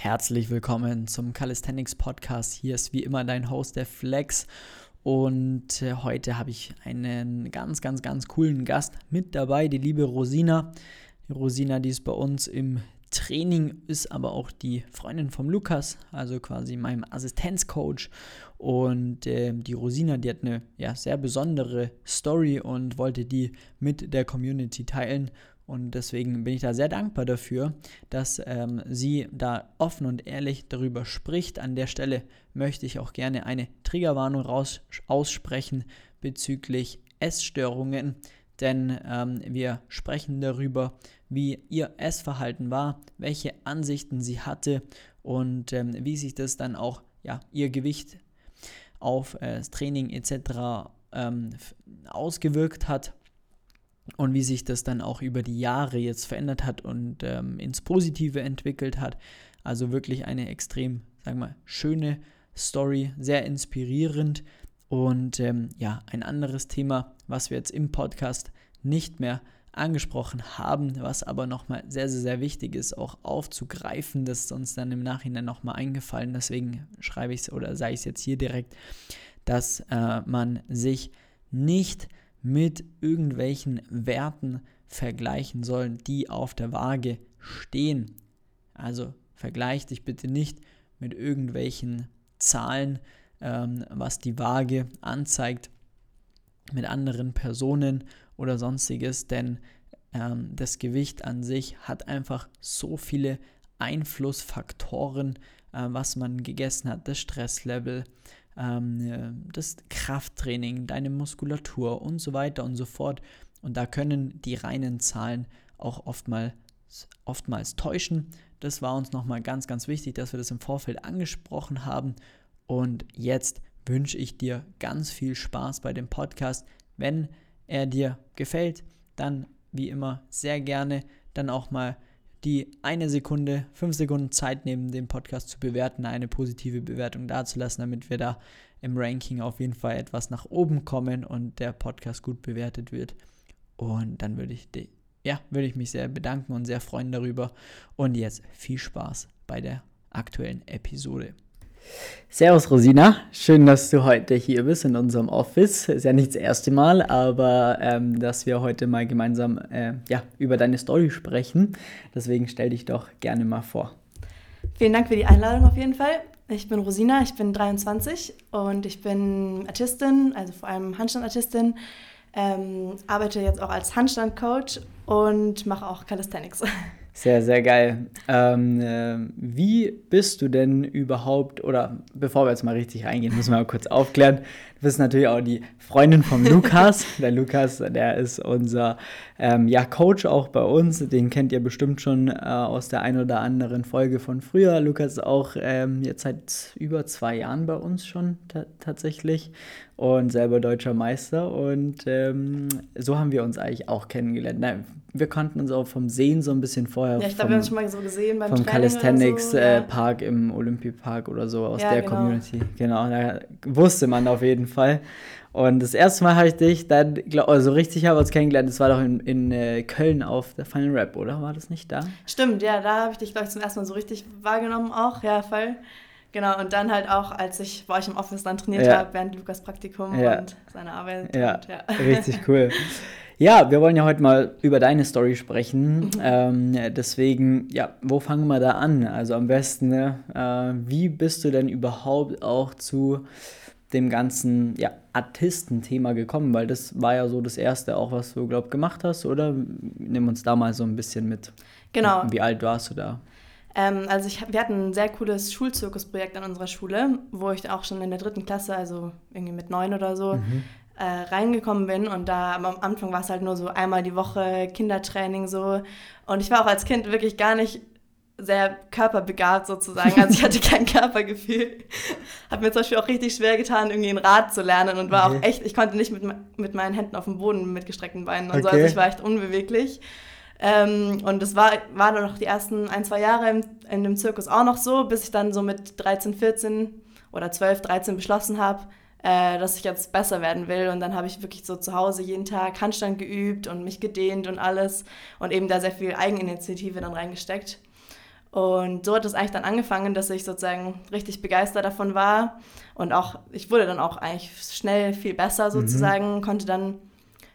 Herzlich willkommen zum Calisthenics Podcast. Hier ist wie immer dein Host, der Flex. Und äh, heute habe ich einen ganz, ganz, ganz coolen Gast mit dabei, die liebe Rosina. Die Rosina, die ist bei uns im Training, ist aber auch die Freundin vom Lukas, also quasi meinem Assistenzcoach. Und äh, die Rosina, die hat eine ja, sehr besondere Story und wollte die mit der Community teilen. Und deswegen bin ich da sehr dankbar dafür, dass ähm, sie da offen und ehrlich darüber spricht. An der Stelle möchte ich auch gerne eine Triggerwarnung raus aussprechen bezüglich Essstörungen, denn ähm, wir sprechen darüber, wie ihr Essverhalten war, welche Ansichten sie hatte und ähm, wie sich das dann auch ja, ihr Gewicht auf äh, das Training etc. Ähm, ausgewirkt hat und wie sich das dann auch über die Jahre jetzt verändert hat und ähm, ins Positive entwickelt hat. Also wirklich eine extrem, sagen wir, schöne Story, sehr inspirierend und ähm, ja, ein anderes Thema, was wir jetzt im Podcast nicht mehr angesprochen haben, was aber nochmal sehr, sehr, sehr wichtig ist, auch aufzugreifen. Das ist uns dann im Nachhinein nochmal eingefallen. Deswegen schreibe ich es oder sage ich es jetzt hier direkt, dass äh, man sich nicht mit irgendwelchen Werten vergleichen sollen, die auf der Waage stehen. Also vergleich dich bitte nicht mit irgendwelchen Zahlen, ähm, was die Waage anzeigt, mit anderen Personen oder sonstiges, denn ähm, das Gewicht an sich hat einfach so viele Einflussfaktoren, äh, was man gegessen hat, das Stresslevel, ähm, das Krafttraining, deine Muskulatur und so weiter und so fort. Und da können die reinen Zahlen auch oftmals, oftmals täuschen. Das war uns nochmal ganz, ganz wichtig, dass wir das im Vorfeld angesprochen haben. Und jetzt wünsche ich dir ganz viel Spaß bei dem Podcast. Wenn er dir gefällt, dann wie immer sehr gerne dann auch mal die eine Sekunde, fünf Sekunden Zeit nehmen, den Podcast zu bewerten, eine positive Bewertung dazulassen, damit wir da im Ranking auf jeden Fall etwas nach oben kommen und der Podcast gut bewertet wird. Und dann würde ich, ja, würde ich mich sehr bedanken und sehr freuen darüber. Und jetzt viel Spaß bei der aktuellen Episode. Servus Rosina, schön, dass du heute hier bist in unserem Office. Ist ja nicht das erste Mal, aber ähm, dass wir heute mal gemeinsam äh, ja, über deine Story sprechen. Deswegen stell dich doch gerne mal vor. Vielen Dank für die Einladung auf jeden Fall. Ich bin Rosina, ich bin 23 und ich bin Artistin, also vor allem Handstandartistin. Ähm, arbeite jetzt auch als Handstandcoach und mache auch Calisthenics. Sehr, sehr geil. Ähm, äh, wie bist du denn überhaupt, oder bevor wir jetzt mal richtig reingehen, müssen wir mal kurz aufklären. Du bist natürlich auch die Freundin von Lukas. der Lukas, der ist unser ähm, ja, Coach auch bei uns. Den kennt ihr bestimmt schon äh, aus der ein oder anderen Folge von früher. Lukas ist auch ähm, jetzt seit über zwei Jahren bei uns schon tatsächlich und selber deutscher Meister. Und ähm, so haben wir uns eigentlich auch kennengelernt. Na, wir kannten uns auch vom Sehen so ein bisschen vorher. Ja, ich glaube, wir haben uns schon mal so gesehen beim Vom Calisthenics so, äh, ja. Park im Olympiapark oder so aus ja, der genau. Community. Genau, da wusste man auf jeden Fall. Und das erste Mal habe ich dich dann, glaub, also richtig haben wir uns kennengelernt, das war doch in, in äh, Köln auf der Final Rap, oder? War das nicht da? Stimmt, ja, da habe ich dich, glaube ich, zum ersten Mal so richtig wahrgenommen auch, ja, voll. Genau, und dann halt auch, als ich bei euch im Office dann trainiert ja. habe, während Lukas Praktikum ja. und seine Arbeit. Ja, und, ja. richtig cool. Ja, wir wollen ja heute mal über deine Story sprechen. Mhm. Ähm, deswegen, ja, wo fangen wir da an? Also am besten, ne? äh, wie bist du denn überhaupt auch zu dem ganzen ja, Artistenthema gekommen? Weil das war ja so das Erste auch, was du, glaub, gemacht hast, oder? Nimm uns da mal so ein bisschen mit. Genau. Wie alt warst du da? Ähm, also ich, wir hatten ein sehr cooles Schulzirkusprojekt an unserer Schule, wo ich auch schon in der dritten Klasse, also irgendwie mit neun oder so, mhm. äh, reingekommen bin. Und da am Anfang war es halt nur so einmal die Woche Kindertraining so. Und ich war auch als Kind wirklich gar nicht sehr körperbegabt sozusagen. Also ich hatte kein Körpergefühl. Hat mir zum Beispiel auch richtig schwer getan, irgendwie ein Rad zu lernen und war okay. auch echt, ich konnte nicht mit, mit meinen Händen auf dem Boden mit gestreckten Beinen und okay. so. Also ich war echt unbeweglich. Ähm, und das war, war dann noch die ersten ein, zwei Jahre im, in dem Zirkus auch noch so, bis ich dann so mit 13, 14 oder 12, 13 beschlossen habe, äh, dass ich jetzt besser werden will. Und dann habe ich wirklich so zu Hause jeden Tag Handstand geübt und mich gedehnt und alles und eben da sehr viel Eigeninitiative dann reingesteckt. Und so hat es eigentlich dann angefangen, dass ich sozusagen richtig begeistert davon war. Und auch, ich wurde dann auch eigentlich schnell viel besser mhm. sozusagen, mhm. konnte dann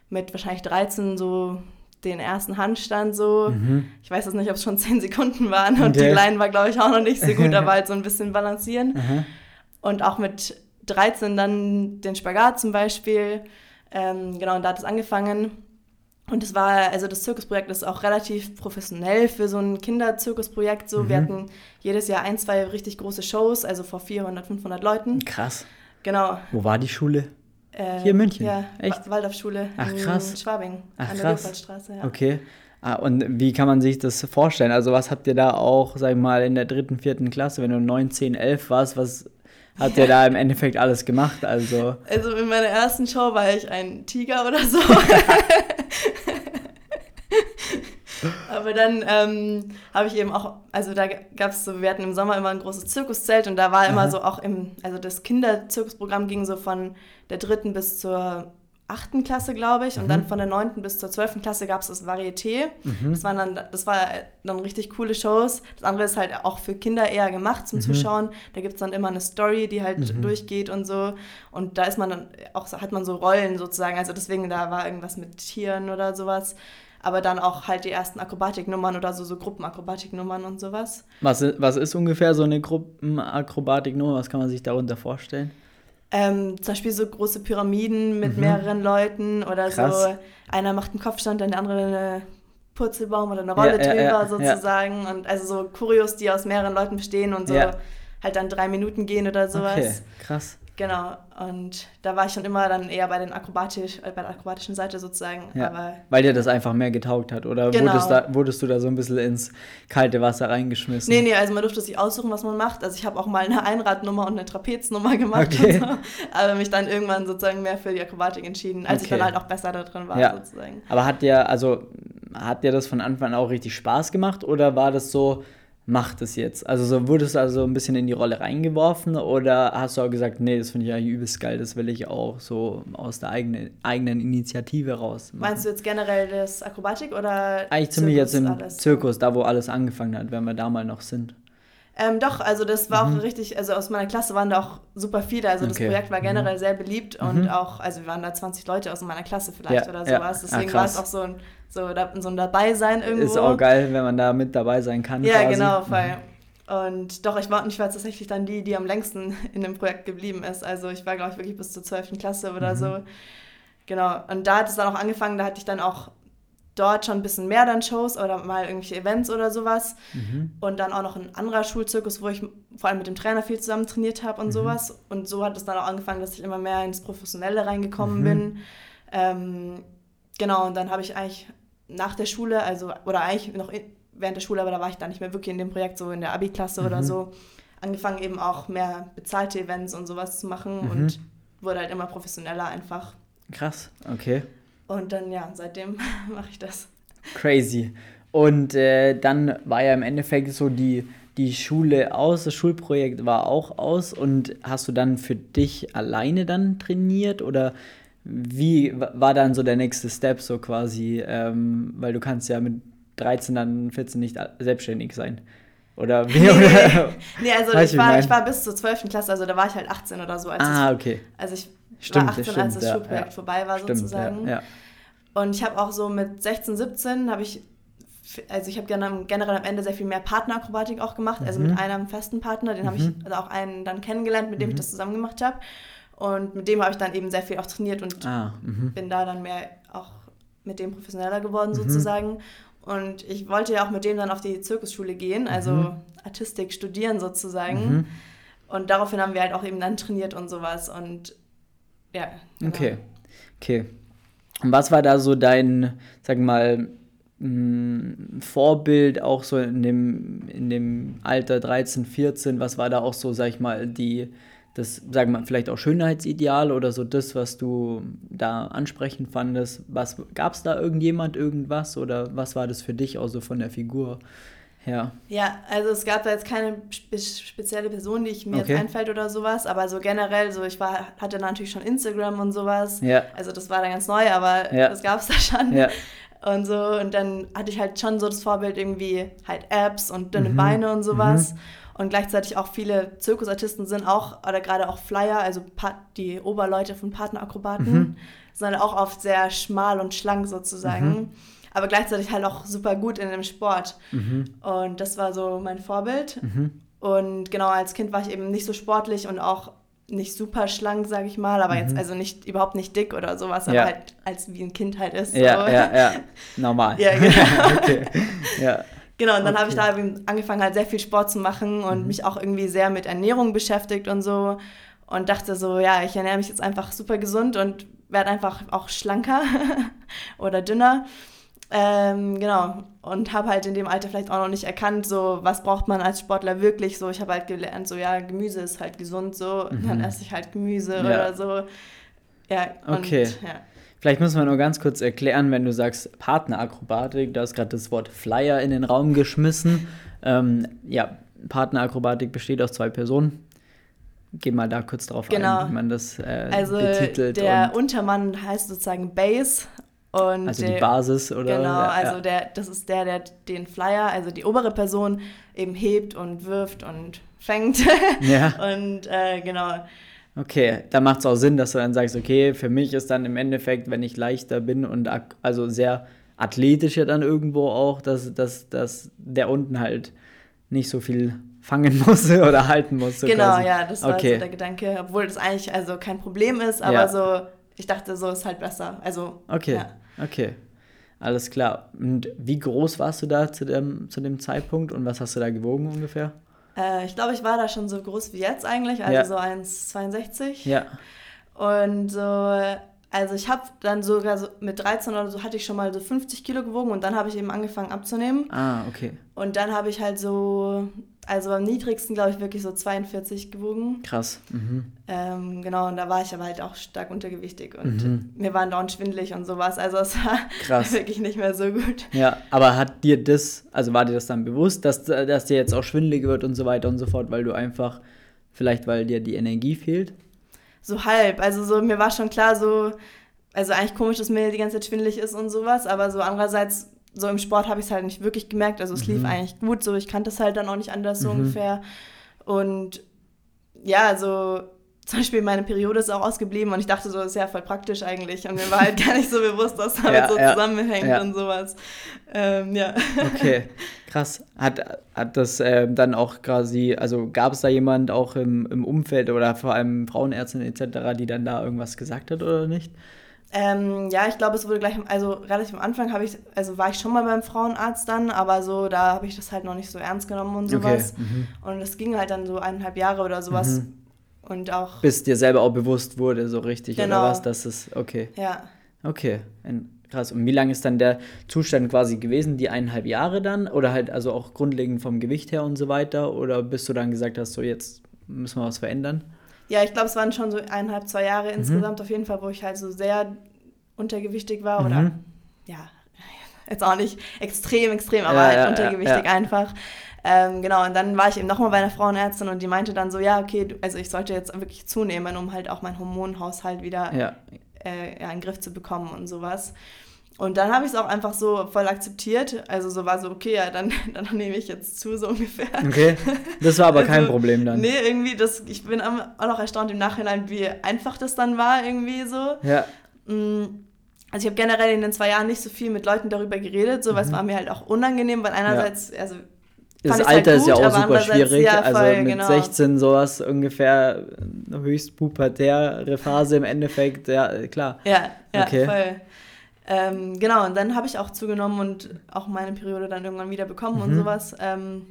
mit wahrscheinlich 13 so den ersten Handstand so. Mhm. Ich weiß jetzt nicht, ob es schon 10 Sekunden waren und okay. die Line war, glaube ich, auch noch nicht so gut, aber halt so ein bisschen balancieren. Mhm. Und auch mit 13 dann den Spagat zum Beispiel. Ähm, genau, und da hat es angefangen. Und es war, also das Zirkusprojekt ist auch relativ professionell für so ein Kinderzirkusprojekt. So. Mhm. Wir hatten jedes Jahr ein, zwei richtig große Shows, also vor 400, 500 Leuten. Krass. Genau. Wo war die Schule? Äh, Hier in München? Ja, Echt? Waldorfschule Ach, krass. in Schwabing, Ach, an der Leopoldstraße. Ja. Okay. Ah, und wie kann man sich das vorstellen? Also was habt ihr da auch, sag ich mal, in der dritten, vierten Klasse, wenn du 9, 10, 11 warst, was habt ihr da im Endeffekt alles gemacht? Also, also in meiner ersten Show war ich ein Tiger oder so. Aber dann ähm, habe ich eben auch, also da gab es so, wir hatten im Sommer immer ein großes Zirkuszelt und da war immer Aha. so auch im, also das Kinderzirkusprogramm ging so von der dritten bis zur achten Klasse, glaube ich, und mhm. dann von der neunten bis zur zwölften Klasse gab es das Varieté. Mhm. Das waren dann, das war dann richtig coole Shows. Das andere ist halt auch für Kinder eher gemacht zum mhm. Zuschauen. Da gibt es dann immer eine Story, die halt mhm. durchgeht und so. Und da ist man dann auch, hat man so Rollen sozusagen. Also deswegen, da war irgendwas mit Tieren oder sowas aber dann auch halt die ersten Akrobatiknummern oder so, so Gruppenakrobatiknummern und sowas. Was, was ist ungefähr so eine Gruppenakrobatiknummer? Was kann man sich darunter vorstellen? Ähm, zum Beispiel so große Pyramiden mit mhm. mehreren Leuten oder Krass. so einer macht einen Kopfstand, dann der andere eine Purzelbaum oder eine Rolle ja, drüber ja, ja, sozusagen. Und also so Kurios, die aus mehreren Leuten bestehen und so halt dann drei Minuten gehen oder sowas. Okay, krass. Genau, und da war ich schon immer dann eher bei, den Akrobatisch, äh, bei der akrobatischen Seite sozusagen. Ja, aber, weil dir das einfach mehr getaugt hat, oder genau. wurdest, da, wurdest du da so ein bisschen ins kalte Wasser reingeschmissen? Nee, nee, also man durfte sich aussuchen, was man macht. Also ich habe auch mal eine Einradnummer und eine Trapeznummer gemacht, okay. so, aber mich dann irgendwann sozusagen mehr für die Akrobatik entschieden, als okay. ich dann halt auch besser da drin war ja. sozusagen. Aber hat dir, also hat dir das von Anfang an auch richtig Spaß gemacht oder war das so mach das jetzt? Also so, wurdest du also ein bisschen in die Rolle reingeworfen oder hast du auch gesagt, nee, das finde ich eigentlich übelst geil, das will ich auch so aus der eigenen, eigenen Initiative raus machen. Meinst du jetzt generell das Akrobatik oder Eigentlich ziemlich jetzt im alles? Zirkus, da wo alles angefangen hat, wenn wir da mal noch sind. Ähm, doch, also das war mhm. auch richtig, also aus meiner Klasse waren da auch super viele, also das Projekt war generell mhm. sehr beliebt und mhm. auch, also wir waren da 20 Leute aus meiner Klasse vielleicht ja, oder sowas, ja. deswegen ah, war es auch so ein so, so ein Dabeisein irgendwo. Ist auch geil, wenn man da mit dabei sein kann. Ja, quasi. genau, voll. Und doch, ich war, ich war tatsächlich dann die, die am längsten in dem Projekt geblieben ist. Also ich war, glaube ich, wirklich bis zur 12. Klasse oder mhm. so. Genau. Und da hat es dann auch angefangen, da hatte ich dann auch dort schon ein bisschen mehr dann Shows oder mal irgendwelche Events oder sowas. Mhm. Und dann auch noch ein anderer Schulzirkus, wo ich vor allem mit dem Trainer viel zusammen trainiert habe und mhm. sowas. Und so hat es dann auch angefangen, dass ich immer mehr ins Professionelle reingekommen mhm. bin. Ähm, genau, und dann habe ich eigentlich nach der Schule, also, oder eigentlich noch während der Schule, aber da war ich dann nicht mehr wirklich in dem Projekt, so in der Abi-Klasse mhm. oder so, angefangen eben auch mehr bezahlte Events und sowas zu machen mhm. und wurde halt immer professioneller einfach. Krass, okay. Und dann, ja, seitdem mache ich das. Crazy. Und äh, dann war ja im Endeffekt so die, die Schule aus, das Schulprojekt war auch aus und hast du dann für dich alleine dann trainiert oder wie war dann so der nächste Step so quasi, ähm, weil du kannst ja mit 13, dann 14 nicht selbstständig sein. Oder wie? Nee, oder? nee also ich war, ich war bis zur 12. Klasse, also da war ich halt 18 oder so. Als ah, okay. Also ich stimmt, war 18, stimmt, als das ja, Schulprojekt ja. vorbei war stimmt, sozusagen. Ja, Und ich habe auch so mit 16, 17 habe ich, also ich habe generell am Ende sehr viel mehr Partnerakrobatik auch gemacht, also mhm. mit einem festen Partner, den mhm. habe ich also auch einen dann kennengelernt, mit dem mhm. ich das zusammen gemacht habe. Und mit dem habe ich dann eben sehr viel auch trainiert und ah, mhm. bin da dann mehr auch mit dem professioneller geworden mhm. sozusagen. Und ich wollte ja auch mit dem dann auf die Zirkusschule gehen, also mhm. Artistik studieren sozusagen. Mhm. Und daraufhin haben wir halt auch eben dann trainiert und sowas. Und ja. Genau. Okay. Okay. Und was war da so dein, sag mal, mm, Vorbild auch so in dem, in dem Alter 13, 14? Was war da auch so, sag ich mal, die das, sagen wir vielleicht auch Schönheitsideal oder so das, was du da ansprechend fandest. Was gab es da irgendjemand, irgendwas oder was war das für dich auch so von der Figur her? Ja, also es gab da jetzt keine spe spezielle Person, die ich mir okay. jetzt einfällt oder sowas, aber so generell, so ich war, hatte natürlich schon Instagram und sowas. Ja. Also das war da ganz neu, aber ja. das gab es da schon. Ja. und so. Und dann hatte ich halt schon so das Vorbild irgendwie halt Apps und dünne mhm. Beine und sowas. Mhm. Und gleichzeitig auch viele Zirkusartisten sind auch, oder gerade auch Flyer, also die Oberleute von Partnerakrobaten, mhm. sind auch oft sehr schmal und schlank sozusagen. Aber gleichzeitig halt auch super gut in dem Sport. Mhm. Und das war so mein Vorbild. Mhm. Und genau, als Kind war ich eben nicht so sportlich und auch nicht super schlank, sage ich mal, aber mhm. jetzt also nicht überhaupt nicht dick oder sowas, aber halt als wie ein Kind halt ist. Ja, so. ja, ja, normal. ja, genau. okay. ja. Genau, und dann okay. habe ich da angefangen, halt sehr viel Sport zu machen und mhm. mich auch irgendwie sehr mit Ernährung beschäftigt und so. Und dachte so, ja, ich ernähre mich jetzt einfach super gesund und werde einfach auch schlanker oder dünner. Ähm, genau. Und habe halt in dem Alter vielleicht auch noch nicht erkannt, so, was braucht man als Sportler wirklich. So, ich habe halt gelernt, so, ja, Gemüse ist halt gesund, so, mhm. dann esse ich halt Gemüse ja. oder so. Ja, okay. Und, ja. Vielleicht müssen wir nur ganz kurz erklären, wenn du sagst Partnerakrobatik, du hast gerade das Wort Flyer in den Raum geschmissen. Ähm, ja, Partnerakrobatik besteht aus zwei Personen. Geh mal da kurz drauf genau. ein, wie man das äh, also betitelt. Der Untermann heißt sozusagen Base. Und also die Basis oder? Genau, ja, also der, das ist der, der den Flyer, also die obere Person eben hebt und wirft und fängt. Ja. und äh, genau. Okay, da macht es auch Sinn, dass du dann sagst, okay, für mich ist dann im Endeffekt, wenn ich leichter bin und also sehr athletisch ja dann irgendwo auch, dass, dass, dass der unten halt nicht so viel fangen muss oder halten muss. So genau, quasi. ja, das war okay. so der Gedanke, obwohl das eigentlich also kein Problem ist, aber ja. so, ich dachte, so ist halt besser. Also, okay, ja. Okay. Alles klar. Und wie groß warst du da zu dem, zu dem Zeitpunkt und was hast du da gewogen ungefähr? Äh, ich glaube, ich war da schon so groß wie jetzt eigentlich, also ja. so 1,62. Ja. Und so, also ich habe dann sogar so mit 13 oder so hatte ich schon mal so 50 Kilo gewogen und dann habe ich eben angefangen abzunehmen. Ah, okay. Und dann habe ich halt so also am niedrigsten, glaube ich, wirklich so 42 gewogen. Krass. Mhm. Ähm, genau, und da war ich aber halt auch stark untergewichtig und mhm. mir waren dauernd schwindelig und sowas. Also es war Krass. wirklich nicht mehr so gut. Ja, aber hat dir das, also war dir das dann bewusst, dass, dass dir jetzt auch schwindelig wird und so weiter und so fort, weil du einfach, vielleicht weil dir die Energie fehlt? So halb. Also so, mir war schon klar, so, also eigentlich komisch, dass mir die ganze Zeit schwindelig ist und sowas, aber so andererseits so im Sport habe ich es halt nicht wirklich gemerkt. Also es mhm. lief eigentlich gut, so ich kannte es halt dann auch nicht anders so mhm. ungefähr. Und ja, also zum Beispiel meine Periode ist auch ausgeblieben und ich dachte so, das ist ja voll praktisch eigentlich. Und mir war halt gar nicht so bewusst, dass damit ja, so ja, zusammenhängt ja. und sowas. Ähm, ja. Okay, krass. Hat, hat das äh, dann auch quasi, also gab es da jemand auch im, im Umfeld oder vor allem Frauenärztinnen etc., die dann da irgendwas gesagt hat oder nicht? Ähm, ja, ich glaube, es wurde gleich, also relativ am Anfang habe ich, also war ich schon mal beim Frauenarzt dann, aber so, da habe ich das halt noch nicht so ernst genommen und sowas. Okay. Mhm. Und es ging halt dann so eineinhalb Jahre oder sowas. Mhm. Und auch. Bis dir selber auch bewusst wurde, so richtig, genau. oder was? Das ist, okay. Ja. Okay. Krass. Und wie lange ist dann der Zustand quasi gewesen? Die eineinhalb Jahre dann? Oder halt also auch grundlegend vom Gewicht her und so weiter? Oder bis du dann gesagt hast, so jetzt müssen wir was verändern? Ja, ich glaube, es waren schon so eineinhalb, zwei Jahre mhm. insgesamt auf jeden Fall, wo ich halt so sehr untergewichtig war mhm. oder ja, jetzt auch nicht extrem, extrem, aber ja, halt ja, untergewichtig ja, einfach. Ähm, genau, und dann war ich eben nochmal bei einer Frauenärztin und die meinte dann so, ja, okay, also ich sollte jetzt wirklich zunehmen, um halt auch meinen Hormonhaushalt wieder äh, in den Griff zu bekommen und sowas. Und dann habe ich es auch einfach so voll akzeptiert. Also so war so, okay, ja, dann, dann nehme ich jetzt zu, so ungefähr. Okay. Das war aber also, kein Problem dann. Nee, irgendwie, das, ich bin auch noch erstaunt im Nachhinein, wie einfach das dann war, irgendwie so. Ja. Mm, also ich habe generell in den zwei Jahren nicht so viel mit Leuten darüber geredet, so, mhm. war mir halt auch unangenehm, weil einerseits, ja. also das Alter halt gut, ist ja auch super schwierig. Ja, voll, also mit genau. 16 sowas ungefähr höchst pubertäre Phase im Endeffekt, ja, klar. Ja, ja, okay. voll. Ähm, genau, und dann habe ich auch zugenommen und auch meine Periode dann irgendwann wieder bekommen mhm. und sowas. Ähm,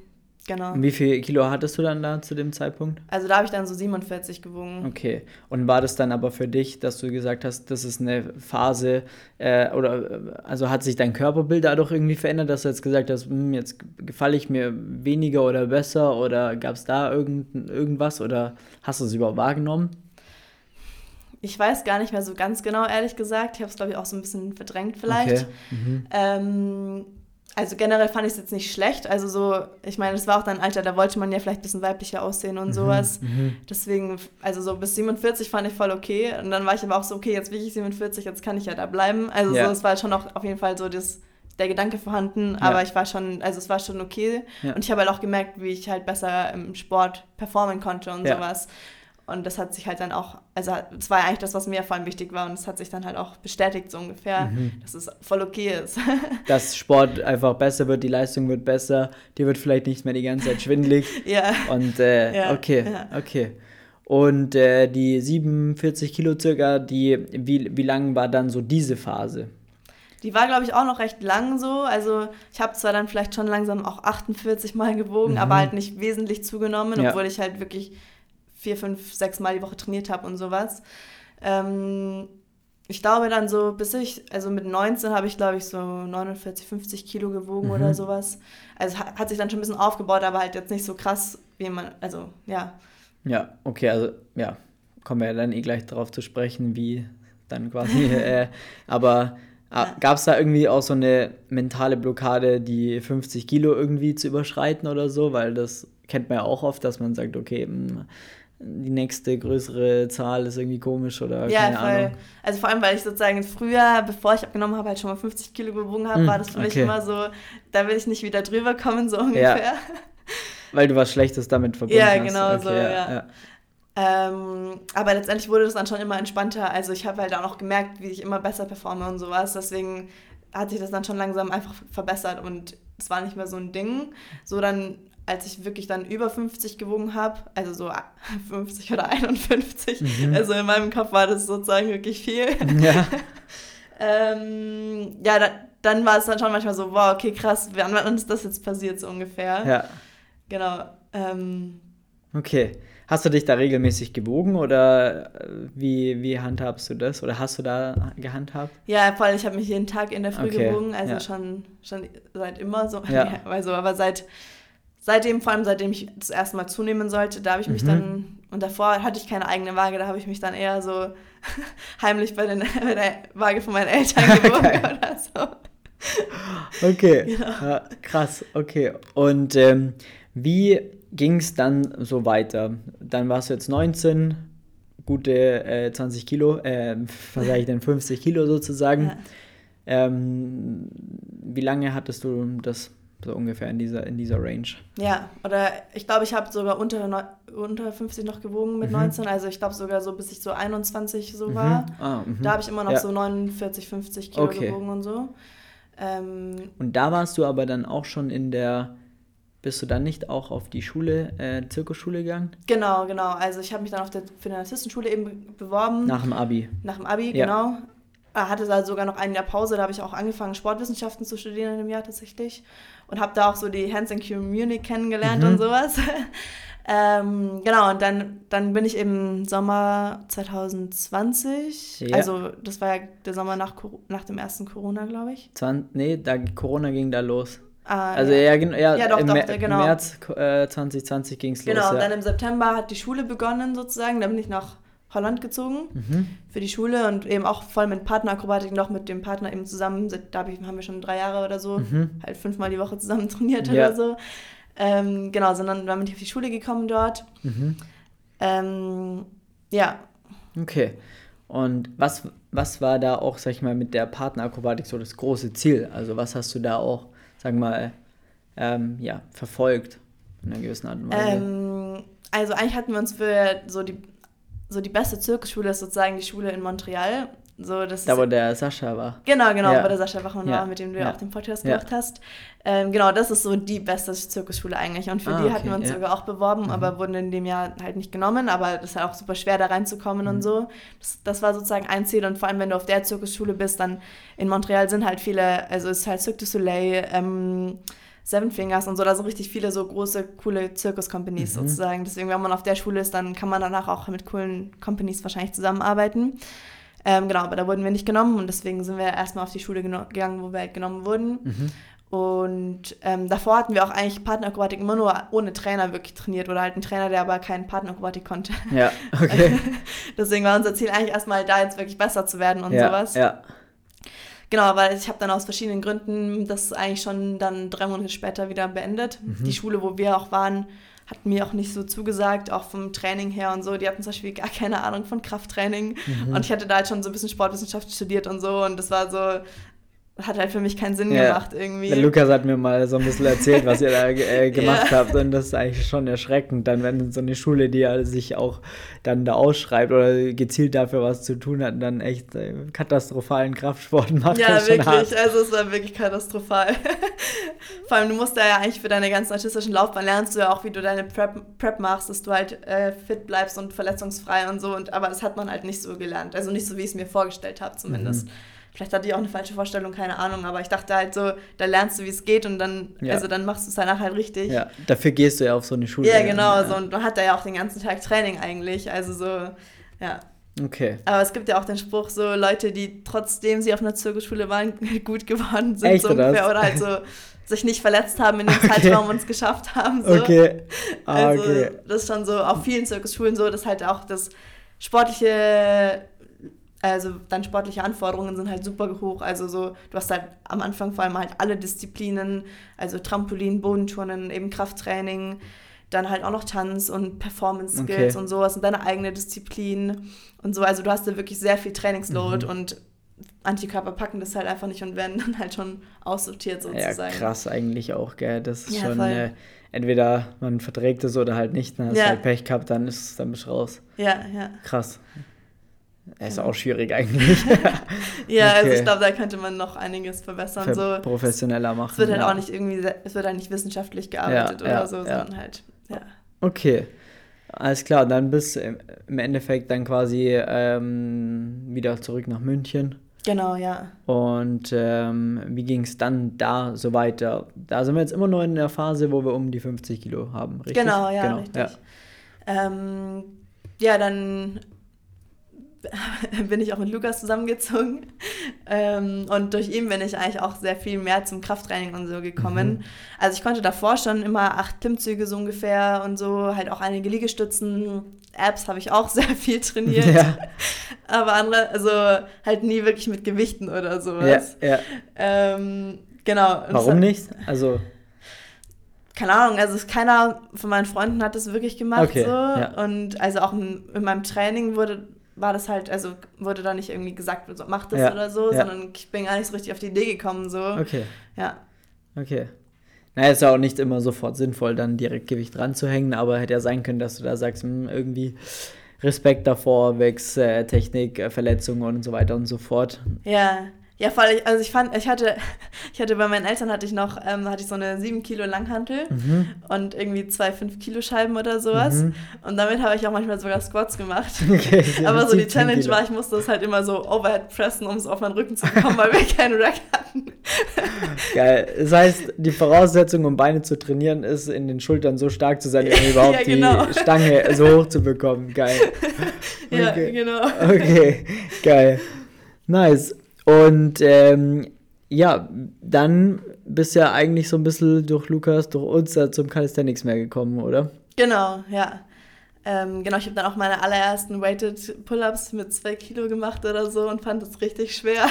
genau. Und wie viel Kilo hattest du dann da zu dem Zeitpunkt? Also da habe ich dann so 47 gewogen. Okay. Und war das dann aber für dich, dass du gesagt hast, das ist eine Phase, äh, oder also hat sich dein Körperbild dadurch irgendwie verändert, dass du jetzt gesagt hast, hm, jetzt gefalle ich mir weniger oder besser oder gab es da irgend, irgendwas oder hast du es überhaupt wahrgenommen? Ich weiß gar nicht mehr so ganz genau, ehrlich gesagt. Ich habe es, glaube ich, auch so ein bisschen verdrängt vielleicht. Okay. Mhm. Ähm, also generell fand ich es jetzt nicht schlecht. Also so, ich meine, das war auch dann ein Alter, da wollte man ja vielleicht ein bisschen weiblicher aussehen und mhm, sowas. Mhm. Deswegen, also so bis 47 fand ich voll okay. Und dann war ich aber auch so, okay, jetzt bin ich 47, jetzt kann ich ja da bleiben. Also ja. so, es war schon auch auf jeden Fall so das, der Gedanke vorhanden, ja. aber ich war schon, also es war schon okay. Ja. Und ich habe halt auch gemerkt, wie ich halt besser im Sport performen konnte und sowas. Und das hat sich halt dann auch, also das war ja eigentlich das, was mir vor allem wichtig war und es hat sich dann halt auch bestätigt so ungefähr, mhm. dass es voll okay ist. Dass Sport einfach besser wird, die Leistung wird besser, dir wird vielleicht nicht mehr die ganze Zeit schwindelig. ja. Und äh, ja. okay, ja. okay. Und äh, die 47 Kilo circa, die, wie, wie lang war dann so diese Phase? Die war, glaube ich, auch noch recht lang so. Also ich habe zwar dann vielleicht schon langsam auch 48 Mal gewogen, mhm. aber halt nicht wesentlich zugenommen, obwohl ich halt wirklich vier, fünf, sechs Mal die Woche trainiert habe und sowas. Ähm, ich glaube dann so, bis ich, also mit 19 habe ich glaube ich so 49, 50 Kilo gewogen mhm. oder sowas. Also hat, hat sich dann schon ein bisschen aufgebaut, aber halt jetzt nicht so krass, wie man, also ja. Ja, okay, also ja, kommen wir ja dann eh gleich darauf zu sprechen, wie dann quasi, äh, aber ah, ja. gab es da irgendwie auch so eine mentale Blockade, die 50 Kilo irgendwie zu überschreiten oder so, weil das kennt man ja auch oft, dass man sagt, okay, hm, die nächste größere Zahl ist irgendwie komisch oder ja, keine voll. Ahnung. Also vor allem, weil ich sozusagen früher, bevor ich abgenommen habe, halt schon mal 50 Kilo gewogen habe, mm, war das für okay. mich immer so, da will ich nicht wieder drüber kommen, so ungefähr. Ja. Weil du was Schlechtes damit verbunden ja, hast. Ja, genau okay, so, ja. ja. Ähm, aber letztendlich wurde das dann schon immer entspannter. Also ich habe halt auch noch gemerkt, wie ich immer besser performe und sowas. Deswegen hat sich das dann schon langsam einfach verbessert und es war nicht mehr so ein Ding. So dann als ich wirklich dann über 50 gewogen habe, also so 50 oder 51, mhm. also in meinem Kopf war das sozusagen wirklich viel. Ja, ähm, ja da, dann war es dann schon manchmal so, wow, okay, krass, wann ist das jetzt passiert, so ungefähr. Ja. Genau. Ähm, okay. Hast du dich da regelmäßig gewogen oder äh, wie, wie handhabst du das? Oder hast du da gehandhabt? Ja, voll. Ich habe mich jeden Tag in der Früh okay. gewogen, also ja. schon, schon seit immer so. Ja. also, aber seit seitdem, vor allem seitdem ich das erste Mal zunehmen sollte, da habe ich mich mhm. dann, und davor hatte ich keine eigene Waage, da habe ich mich dann eher so heimlich bei, den, bei der Waage von meinen Eltern gewogen oder so. Okay, genau. ja, krass, okay. Und ähm, wie ging es dann so weiter? Dann warst du jetzt 19, gute äh, 20 Kilo, äh, was sage ich denn, 50 Kilo sozusagen. Ja. Ähm, wie lange hattest du das so ungefähr in dieser, in dieser Range. Ja, oder ich glaube, ich habe sogar unter, unter 50 noch gewogen mit mhm. 19. Also ich glaube sogar so, bis ich so 21 so mhm. war. Ah, mhm. da habe ich immer noch ja. so 49, 50 Kilo okay. gewogen und so. Ähm, und da warst du aber dann auch schon in der, bist du dann nicht auch auf die Schule, äh, Zirkusschule gegangen? Genau, genau. Also ich habe mich dann auf der, Assistenschule eben beworben. Nach dem Abi. Nach dem Abi, ja. genau. Hatte da sogar noch ein Jahr Pause, da habe ich auch angefangen, Sportwissenschaften zu studieren in dem Jahr tatsächlich und habe da auch so die Hands and Community kennengelernt mhm. und sowas. ähm, genau, und dann, dann bin ich im Sommer 2020, ja. also das war ja der Sommer nach, nach dem ersten Corona, glaube ich. Zwan nee, da, Corona ging da los. Ah, also ja, ja, ja, ja doch, im, doch, genau. März äh, 2020 ging es los. Genau, und dann im September hat die Schule begonnen sozusagen, dann bin ich nach Holland gezogen mhm. für die Schule und eben auch voll mit Partnerakrobatik noch mit dem Partner eben zusammen. Da haben wir schon drei Jahre oder so, mhm. halt fünfmal die Woche zusammen trainiert ja. oder so. Ähm, genau, sondern dann bin ich auf die Schule gekommen dort. Mhm. Ähm, ja. Okay. Und was, was war da auch, sag ich mal, mit der Partnerakrobatik so das große Ziel? Also was hast du da auch, sag mal, ähm, ja, verfolgt in einer gewissen Art und Weise? Ähm, also eigentlich hatten wir uns für so die so die beste Zirkusschule ist sozusagen die Schule in Montreal. So, das da, wo der Sascha war. Genau, genau, ja. wo der Sascha Wachmann ja. war, mit dem du ja auch den Podcast gemacht hast. Ähm, genau, das ist so die beste Zirkusschule eigentlich. Und für ah, die okay, hatten wir uns sogar auch beworben, mhm. aber wurden in dem Jahr halt nicht genommen. Aber das ist halt auch super schwer, da reinzukommen mhm. und so. Das, das war sozusagen ein Ziel. Und vor allem, wenn du auf der Zirkusschule bist, dann in Montreal sind halt viele, also ist halt Cirque du Soleil, ähm, Seven Fingers und so, da sind richtig viele so große, coole Zirkus-Companies mhm. sozusagen. Deswegen, wenn man auf der Schule ist, dann kann man danach auch mit coolen Companies wahrscheinlich zusammenarbeiten. Ähm, genau, aber da wurden wir nicht genommen und deswegen sind wir erstmal auf die Schule gegangen, wo wir halt genommen wurden. Mhm. Und ähm, davor hatten wir auch eigentlich Partnerakrobatik immer nur ohne Trainer wirklich trainiert oder halt ein Trainer, der aber keinen Partnerakrobatik konnte. Ja, okay. deswegen war unser Ziel eigentlich erstmal da jetzt wirklich besser zu werden und ja, sowas. Ja. Genau, weil ich habe dann aus verschiedenen Gründen das eigentlich schon dann drei Monate später wieder beendet. Mhm. Die Schule, wo wir auch waren, hat mir auch nicht so zugesagt, auch vom Training her und so. Die hatten zum Beispiel gar keine Ahnung von Krafttraining. Mhm. Und ich hatte da halt schon so ein bisschen Sportwissenschaft studiert und so. Und das war so, hat halt für mich keinen Sinn ja. gemacht irgendwie. Der Lukas hat mir mal so ein bisschen erzählt, was ihr da äh, gemacht ja. habt und das ist eigentlich schon erschreckend, dann wenn so eine Schule, die ja sich auch dann da ausschreibt oder gezielt dafür was zu tun hat, dann echt äh, katastrophalen Kraftsport macht. Ja, wirklich, hart. also es war wirklich katastrophal. Vor allem, du musst da ja eigentlich für deine ganzen artistischen Laufbahn lernst du ja auch, wie du deine Prep, Prep machst, dass du halt äh, fit bleibst und verletzungsfrei und so, und, aber das hat man halt nicht so gelernt, also nicht so, wie ich es mir vorgestellt habe zumindest. Mhm. Vielleicht hatte ich auch eine falsche Vorstellung, keine Ahnung, aber ich dachte halt so, da lernst du, wie es geht und dann, ja. also dann machst du es danach halt richtig. Ja, dafür gehst du ja auf so eine Schule. Ja, genau, ja. so und man hat da ja auch den ganzen Tag Training eigentlich, also so, ja. Okay. Aber es gibt ja auch den Spruch, so Leute, die trotzdem sie auf einer Zirkusschule waren, gut geworden sind, Echt, so ungefähr, oder halt so sich nicht verletzt haben in dem okay. Zeitraum und es geschafft haben. So. Okay. Ah, also okay. das ist schon so auf vielen Zirkusschulen so, dass halt auch das sportliche also dann sportliche Anforderungen sind halt super hoch. Also so, du hast halt am Anfang vor allem halt alle Disziplinen, also Trampolin, Bodenturnen, eben Krafttraining, dann halt auch noch Tanz und Performance Skills okay. und sowas und deine eigene Disziplin und so. Also du hast da wirklich sehr viel Trainingsload mhm. und Antikörper packen das halt einfach nicht und werden dann halt schon aussortiert sozusagen. Ja, krass eigentlich auch, gell. Das ist ja, schon äh, entweder man verträgt es oder halt nicht. Dann hast du halt Pech gehabt, dann ist dann bist du raus. Ja, ja. Krass. Ist auch schwierig eigentlich. ja, okay. also ich glaube, da könnte man noch einiges verbessern. Ver so. Professioneller machen. Es wird halt ja. auch nicht irgendwie, es wird halt nicht wissenschaftlich gearbeitet ja, oder ja, so, sondern halt, ja. Okay. Alles klar, dann bist du im Endeffekt dann quasi ähm, wieder zurück nach München. Genau, ja. Und ähm, wie ging es dann da so weiter? Da sind wir jetzt immer noch in der Phase, wo wir um die 50 Kilo haben, richtig? Genau, ja, genau, richtig. Ja. Ähm, ja, dann bin ich auch mit Lukas zusammengezogen. Ähm, und durch ihn bin ich eigentlich auch sehr viel mehr zum Krafttraining und so gekommen. Mhm. Also ich konnte davor schon immer acht Klimmzüge so ungefähr und so, halt auch einige Liegestützen. Apps habe ich auch sehr viel trainiert. Ja. Aber andere, also halt nie wirklich mit Gewichten oder sowas. Ja, ja. Ähm, genau. Warum nicht? Also keine Ahnung, also keiner von meinen Freunden hat das wirklich gemacht okay, so. Ja. Und also auch in, in meinem Training wurde war das halt, also wurde da nicht irgendwie gesagt, so, mach das ja, oder so, ja. sondern ich bin gar nicht so richtig auf die Idee gekommen, so. Okay. Ja. Okay. Naja, ist ja auch nicht immer sofort sinnvoll, dann direkt Gewicht dran zu hängen, aber hätte ja sein können, dass du da sagst, hm, irgendwie Respekt davor, wächst äh, Technik, äh, Verletzungen und so weiter und so fort. Ja. Ja, voll. Ich, also ich fand, ich hatte, ich hatte bei meinen Eltern hatte ich noch, ähm, hatte ich so eine 7 Kilo Langhantel mhm. und irgendwie zwei 5 Kilo Scheiben oder sowas. Mhm. Und damit habe ich auch manchmal sogar Squats gemacht. Okay, Aber so die Challenge Kilo. war, ich musste das halt immer so overhead pressen, um es auf meinen Rücken zu bekommen, weil wir keinen Rack hatten. Geil. Das heißt, die Voraussetzung, um Beine zu trainieren, ist, in den Schultern so stark zu sein, um überhaupt ja, genau. die Stange so hoch zu bekommen. Geil. Okay. Ja, genau. Okay, geil. Nice. Und ähm, ja, dann bist du ja eigentlich so ein bisschen durch Lukas, durch uns da zum Calisthenics mehr gekommen, oder? Genau, ja. Ähm, genau, ich habe dann auch meine allerersten Weighted Pull-Ups mit zwei Kilo gemacht oder so und fand das richtig schwer.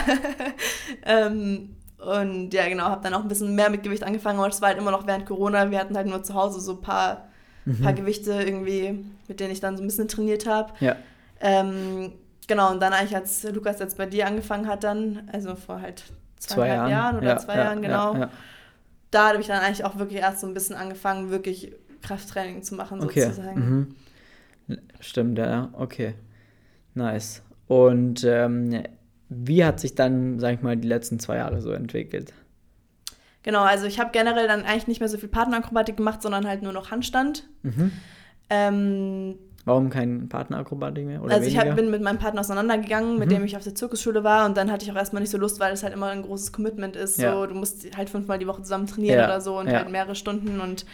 ähm, und ja, genau, habe dann auch ein bisschen mehr mit Gewicht angefangen, aber es war halt immer noch während Corona. Wir hatten halt nur zu Hause so ein paar, mhm. paar Gewichte irgendwie, mit denen ich dann so ein bisschen trainiert habe. Ja. Ähm, Genau, und dann eigentlich, als Lukas jetzt bei dir angefangen hat, dann, also vor halt zwei Jahren. Jahren oder ja, zwei ja, Jahren, genau. Ja, da habe ich dann eigentlich auch wirklich erst so ein bisschen angefangen, wirklich Krafttraining zu machen, okay. sozusagen. Mhm. Stimmt, ja, okay. Nice. Und ähm, wie hat sich dann, sag ich mal, die letzten zwei Jahre so entwickelt? Genau, also ich habe generell dann eigentlich nicht mehr so viel Partnerakrobatik gemacht, sondern halt nur noch Handstand. Mhm. Ähm, Warum kein Partnerakrobatik mehr? Oder also weniger? ich bin mit meinem Partner auseinandergegangen, mit mhm. dem ich auf der Zirkusschule war und dann hatte ich auch erstmal nicht so Lust, weil es halt immer ein großes Commitment ist. Ja. So, du musst halt fünfmal die Woche zusammen trainieren ja. oder so und ja. halt mehrere Stunden und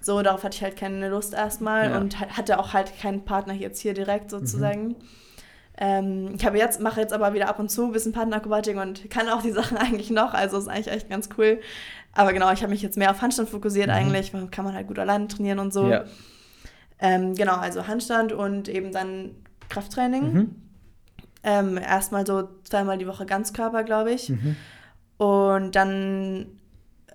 so, darauf hatte ich halt keine Lust erstmal und hatte auch halt keinen Partner jetzt hier direkt sozusagen. Mhm. Ähm, ich habe jetzt, mache jetzt aber wieder ab und zu ein bisschen Partnerakrobatik und kann auch die Sachen eigentlich noch, also ist eigentlich echt ganz cool. Aber genau, ich habe mich jetzt mehr auf Handstand fokussiert mhm. eigentlich, kann man halt gut alleine trainieren und so. Ähm, genau, also Handstand und eben dann Krafttraining. Mhm. Ähm, erstmal so zweimal die Woche Ganzkörper, glaube ich. Mhm. Und dann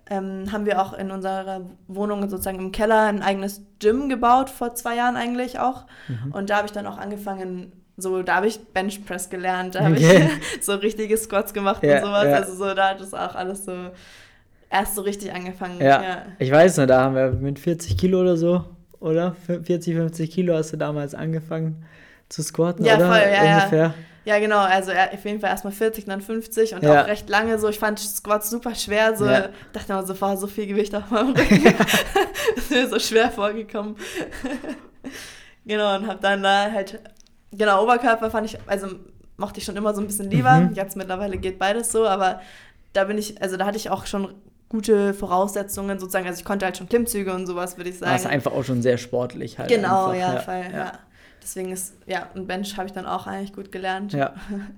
ähm, haben wir auch in unserer Wohnung sozusagen im Keller ein eigenes Gym gebaut, vor zwei Jahren eigentlich auch. Mhm. Und da habe ich dann auch angefangen, so, da habe ich Benchpress gelernt, da habe okay. ich so richtige Squats gemacht ja, und sowas. Ja. Also so, da hat es auch alles so erst so richtig angefangen. Ja. ja. Ich weiß noch, da haben wir mit 40 Kilo oder so, oder? 40, 50 Kilo hast du damals angefangen zu squatten, ja, oder? Voll, ja, Ungefähr. Ja. Ja, genau. Also auf jeden Fall erstmal 40, dann 50 und ja. auch recht lange so. Ich fand Squats super schwer. So ja. dachte mir so, war so viel Gewicht auf meinem Rücken. das ist mir so schwer vorgekommen. genau, und habe dann da halt, genau, Oberkörper fand ich, also mochte ich schon immer so ein bisschen lieber. Mhm. Jetzt mittlerweile geht beides so, aber da bin ich, also da hatte ich auch schon gute Voraussetzungen sozusagen. Also ich konnte halt schon Klimmzüge und sowas, würde ich sagen. Das ist einfach auch schon sehr sportlich halt. Genau, einfach. ja, voll, ja. ja. Deswegen ist, ja, ein Bench habe ich dann auch eigentlich gut gelernt. Ja,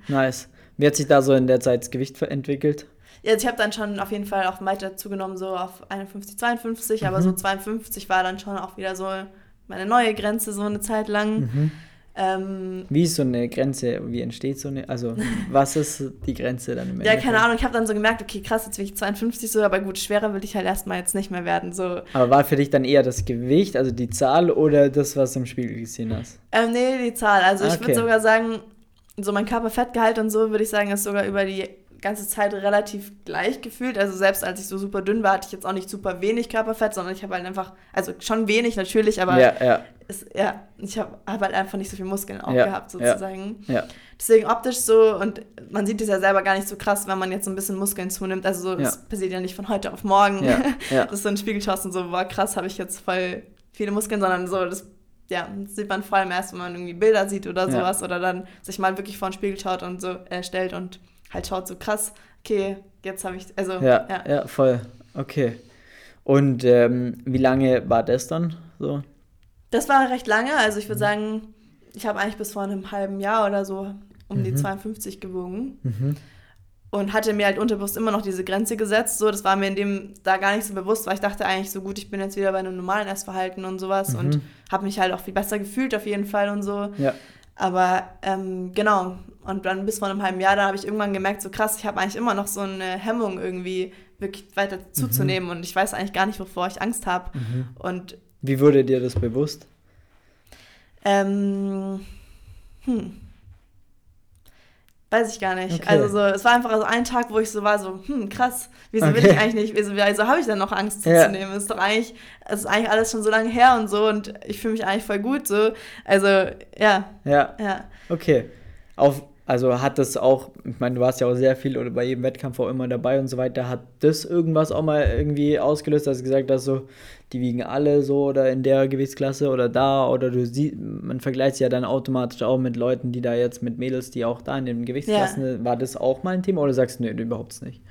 nice. Wie hat sich da so in der Zeit das Gewicht entwickelt? Ja, also ich habe dann schon auf jeden Fall auch weiter zugenommen, so auf 51, 52, mhm. aber so 52 war dann schon auch wieder so meine neue Grenze, so eine Zeit lang. Mhm. Ähm, Wie ist so eine Grenze? Wie entsteht so eine? Also, was ist die Grenze dann im Ja, keine Ahnung. Ich habe dann so gemerkt, okay, krass, jetzt will ich 52 so, aber gut, schwerer will ich halt erstmal jetzt nicht mehr werden. So. Aber war für dich dann eher das Gewicht, also die Zahl oder das, was du im Spiegel gesehen hast? Ähm, nee, die Zahl. Also, ich würde sogar sagen, so mein Körperfettgehalt und so, würde ich sagen, ist sogar über die ganze Zeit relativ gleich gefühlt. Also selbst als ich so super dünn war, hatte ich jetzt auch nicht super wenig Körperfett, sondern ich habe halt einfach, also schon wenig natürlich, aber ja, ja. Es, ja ich habe hab halt einfach nicht so viel Muskeln auch ja, gehabt sozusagen. Ja, Deswegen optisch so, und man sieht es ja selber gar nicht so krass, wenn man jetzt so ein bisschen Muskeln zunimmt. Also so, das passiert ja nicht von heute auf morgen, dass du in den Spiegel schaust und so, boah krass, habe ich jetzt voll viele Muskeln, sondern so, das ja, das sieht man vor allem erst, wenn man irgendwie Bilder sieht oder sowas oder dann sich mal wirklich vor den Spiegel schaut und so äh, stellt und halt schaut so krass, okay, jetzt habe ich, also ja, ja, ja. voll, okay. Und ähm, wie lange war das dann so? Das war recht lange, also ich würde mhm. sagen, ich habe eigentlich bis vor einem halben Jahr oder so um mhm. die 52 gewogen. Mhm. Und hatte mir halt unterbewusst immer noch diese Grenze gesetzt. So, das war mir in dem da gar nicht so bewusst, weil ich dachte eigentlich so gut, ich bin jetzt wieder bei einem normalen Essverhalten und sowas und mhm. habe mich halt auch viel besser gefühlt auf jeden Fall und so. Ja. Aber ähm, genau, und dann bis vor einem halben Jahr, da habe ich irgendwann gemerkt, so krass, ich habe eigentlich immer noch so eine Hemmung irgendwie wirklich weiter mhm. zuzunehmen und ich weiß eigentlich gar nicht, wovor ich Angst habe. Mhm. Und wie wurde dir das bewusst? Ähm, hm. Weiß ich gar nicht. Okay. Also so, es war einfach so ein Tag, wo ich so war, so, hm, krass, wieso okay. will ich eigentlich nicht, wieso, wieso habe ich denn noch Angst zuzunehmen? Ja. Ist doch eigentlich, es ist eigentlich alles schon so lange her und so und ich fühle mich eigentlich voll gut so. Also, ja. Ja. Ja. Okay. Auf, also hat das auch, ich meine, du warst ja auch sehr viel oder bei jedem Wettkampf auch immer dabei und so weiter, hat das irgendwas auch mal irgendwie ausgelöst, dass du gesagt hast, so, die wiegen alle so oder in der Gewichtsklasse oder da oder du siehst, man vergleicht sich ja dann automatisch auch mit Leuten, die da jetzt mit Mädels, die auch da in den Gewichtsklassen, ja. war das auch mal ein Thema oder sagst du, nee, überhaupt nicht?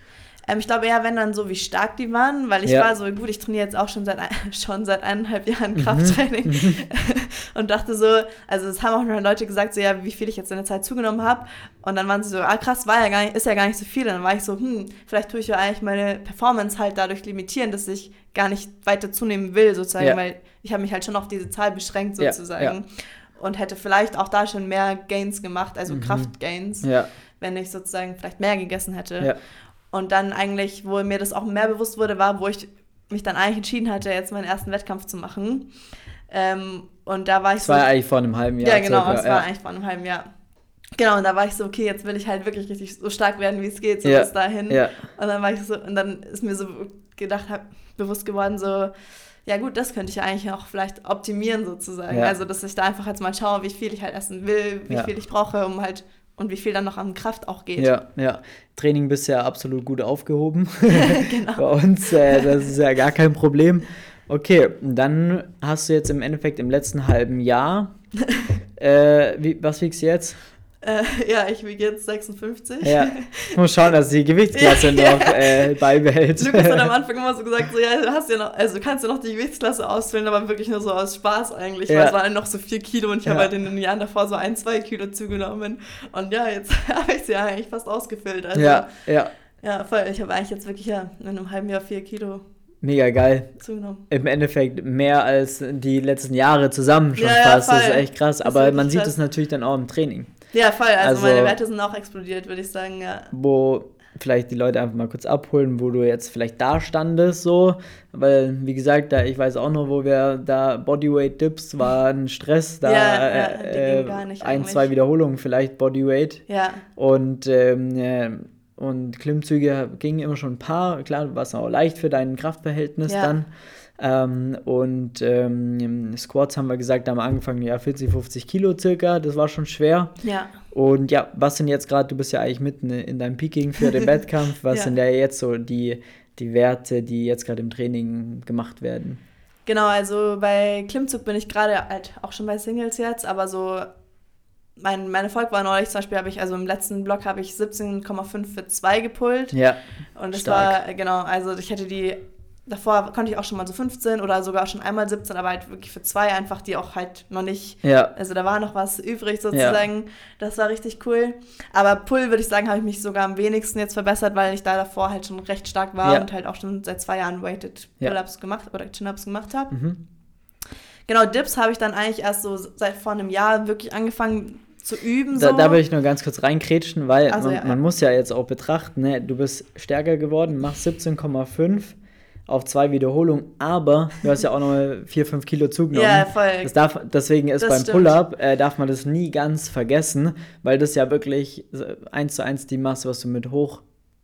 Ähm, ich glaube eher, wenn dann so, wie stark die waren, weil ich ja. war so, gut, ich trainiere jetzt auch schon seit, schon seit eineinhalb Jahren mhm. Krafttraining mhm. und dachte so, also es haben auch noch Leute gesagt, so ja, wie viel ich jetzt in der Zeit zugenommen habe und dann waren sie so, ah krass, war ja gar nicht, ist ja gar nicht so viel und dann war ich so, hm, vielleicht tue ich ja eigentlich meine Performance halt dadurch limitieren, dass ich gar nicht weiter zunehmen will, sozusagen, ja. weil ich habe mich halt schon auf diese Zahl beschränkt, sozusagen. Ja, ja. Und hätte vielleicht auch da schon mehr Gains gemacht, also mhm. Kraftgains, wenn ich sozusagen vielleicht mehr gegessen hätte. Und dann eigentlich, wo mir das auch mehr bewusst wurde, war, wo ich mich dann eigentlich entschieden hatte, jetzt meinen ersten Wettkampf zu machen. Ähm, und da war ich das so. Das war eigentlich vor einem halben Jahr. Ja, genau, circa, das war eigentlich vor einem halben Jahr. Genau, und da war ich so, okay, jetzt will ich halt wirklich richtig so stark werden, wie es geht, so ja, bis dahin. Ja. Und dann war ich so, und dann ist mir so gedacht, hab, bewusst geworden, so, ja gut, das könnte ich ja eigentlich auch vielleicht optimieren sozusagen. Ja. Also, dass ich da einfach jetzt mal schaue, wie viel ich halt essen will, wie viel ich brauche, um halt und wie viel dann noch an Kraft auch geht. Ja, ja. Training bist ja absolut gut aufgehoben. genau. Bei uns, äh, das ist ja gar kein Problem. Okay, dann hast du jetzt im Endeffekt im letzten halben Jahr, äh, wie, was wiegst du jetzt? Äh, ja, ich wiege jetzt 56. Ja, ich muss schauen, dass die Gewichtsklasse ja, noch äh, beibehält. Lukas hat am Anfang immer so gesagt, so, ja, du hast ja noch, also kannst ja noch die Gewichtsklasse ausfüllen, aber wirklich nur so aus Spaß eigentlich, ja. weil es waren noch so vier Kilo und ich ja. habe halt in den Jahren davor so ein, zwei Kilo zugenommen und ja, jetzt habe ich sie ja eigentlich fast ausgefüllt. Also, ja, ja. Ja, voll, ich habe eigentlich jetzt wirklich ja in einem halben Jahr vier Kilo Mega geil. Zugenommen. Im Endeffekt mehr als die letzten Jahre zusammen schon ja, fast. Ja, das ist echt krass. Aber man sieht es natürlich dann auch im Training. Ja, voll. Also, also meine Werte sind auch explodiert, würde ich sagen, ja. Wo vielleicht die Leute einfach mal kurz abholen, wo du jetzt vielleicht da standest, so. Weil, wie gesagt, da, ich weiß auch noch, wo wir da Bodyweight Dips war ein Stress, da ja, äh, äh, ein, eigentlich. zwei Wiederholungen vielleicht Bodyweight. Ja. Und, ähm, äh, und Klimmzüge gingen immer schon ein paar, klar, war es auch leicht für dein Kraftverhältnis ja. dann. Ähm, und ähm, Squats haben wir gesagt, da haben wir angefangen, ja, 40, 50 Kilo circa, das war schon schwer. Ja. Und ja, was sind jetzt gerade, du bist ja eigentlich mitten in deinem Peaking für den Wettkampf, was ja. sind ja jetzt so die, die Werte, die jetzt gerade im Training gemacht werden? Genau, also bei Klimmzug bin ich gerade halt auch schon bei Singles jetzt, aber so mein, mein Erfolg war neulich zum Beispiel, habe ich, also im letzten Block habe ich 17,5 für 2 gepult. Ja. Und das war, genau, also ich hätte die davor konnte ich auch schon mal so 15 oder sogar schon einmal 17, aber halt wirklich für zwei einfach, die auch halt noch nicht, ja. also da war noch was übrig sozusagen. Ja. Das war richtig cool. Aber Pull, würde ich sagen, habe ich mich sogar am wenigsten jetzt verbessert, weil ich da davor halt schon recht stark war ja. und halt auch schon seit zwei Jahren Weighted Pull-Ups gemacht oder Chin-Ups gemacht habe. Mhm. Genau, Dips habe ich dann eigentlich erst so seit vor einem Jahr wirklich angefangen zu üben. So. Da, da will ich nur ganz kurz reinkrätschen, weil also, man, man muss ja jetzt auch betrachten, ne? du bist stärker geworden, machst 17,5 auf zwei Wiederholungen, aber du hast ja auch noch 4, 5 Kilo zugenommen. Ja, voll. Das darf, deswegen ist das beim Pull-Up, äh, darf man das nie ganz vergessen, weil das ja wirklich eins zu eins die Masse, was du mit hoch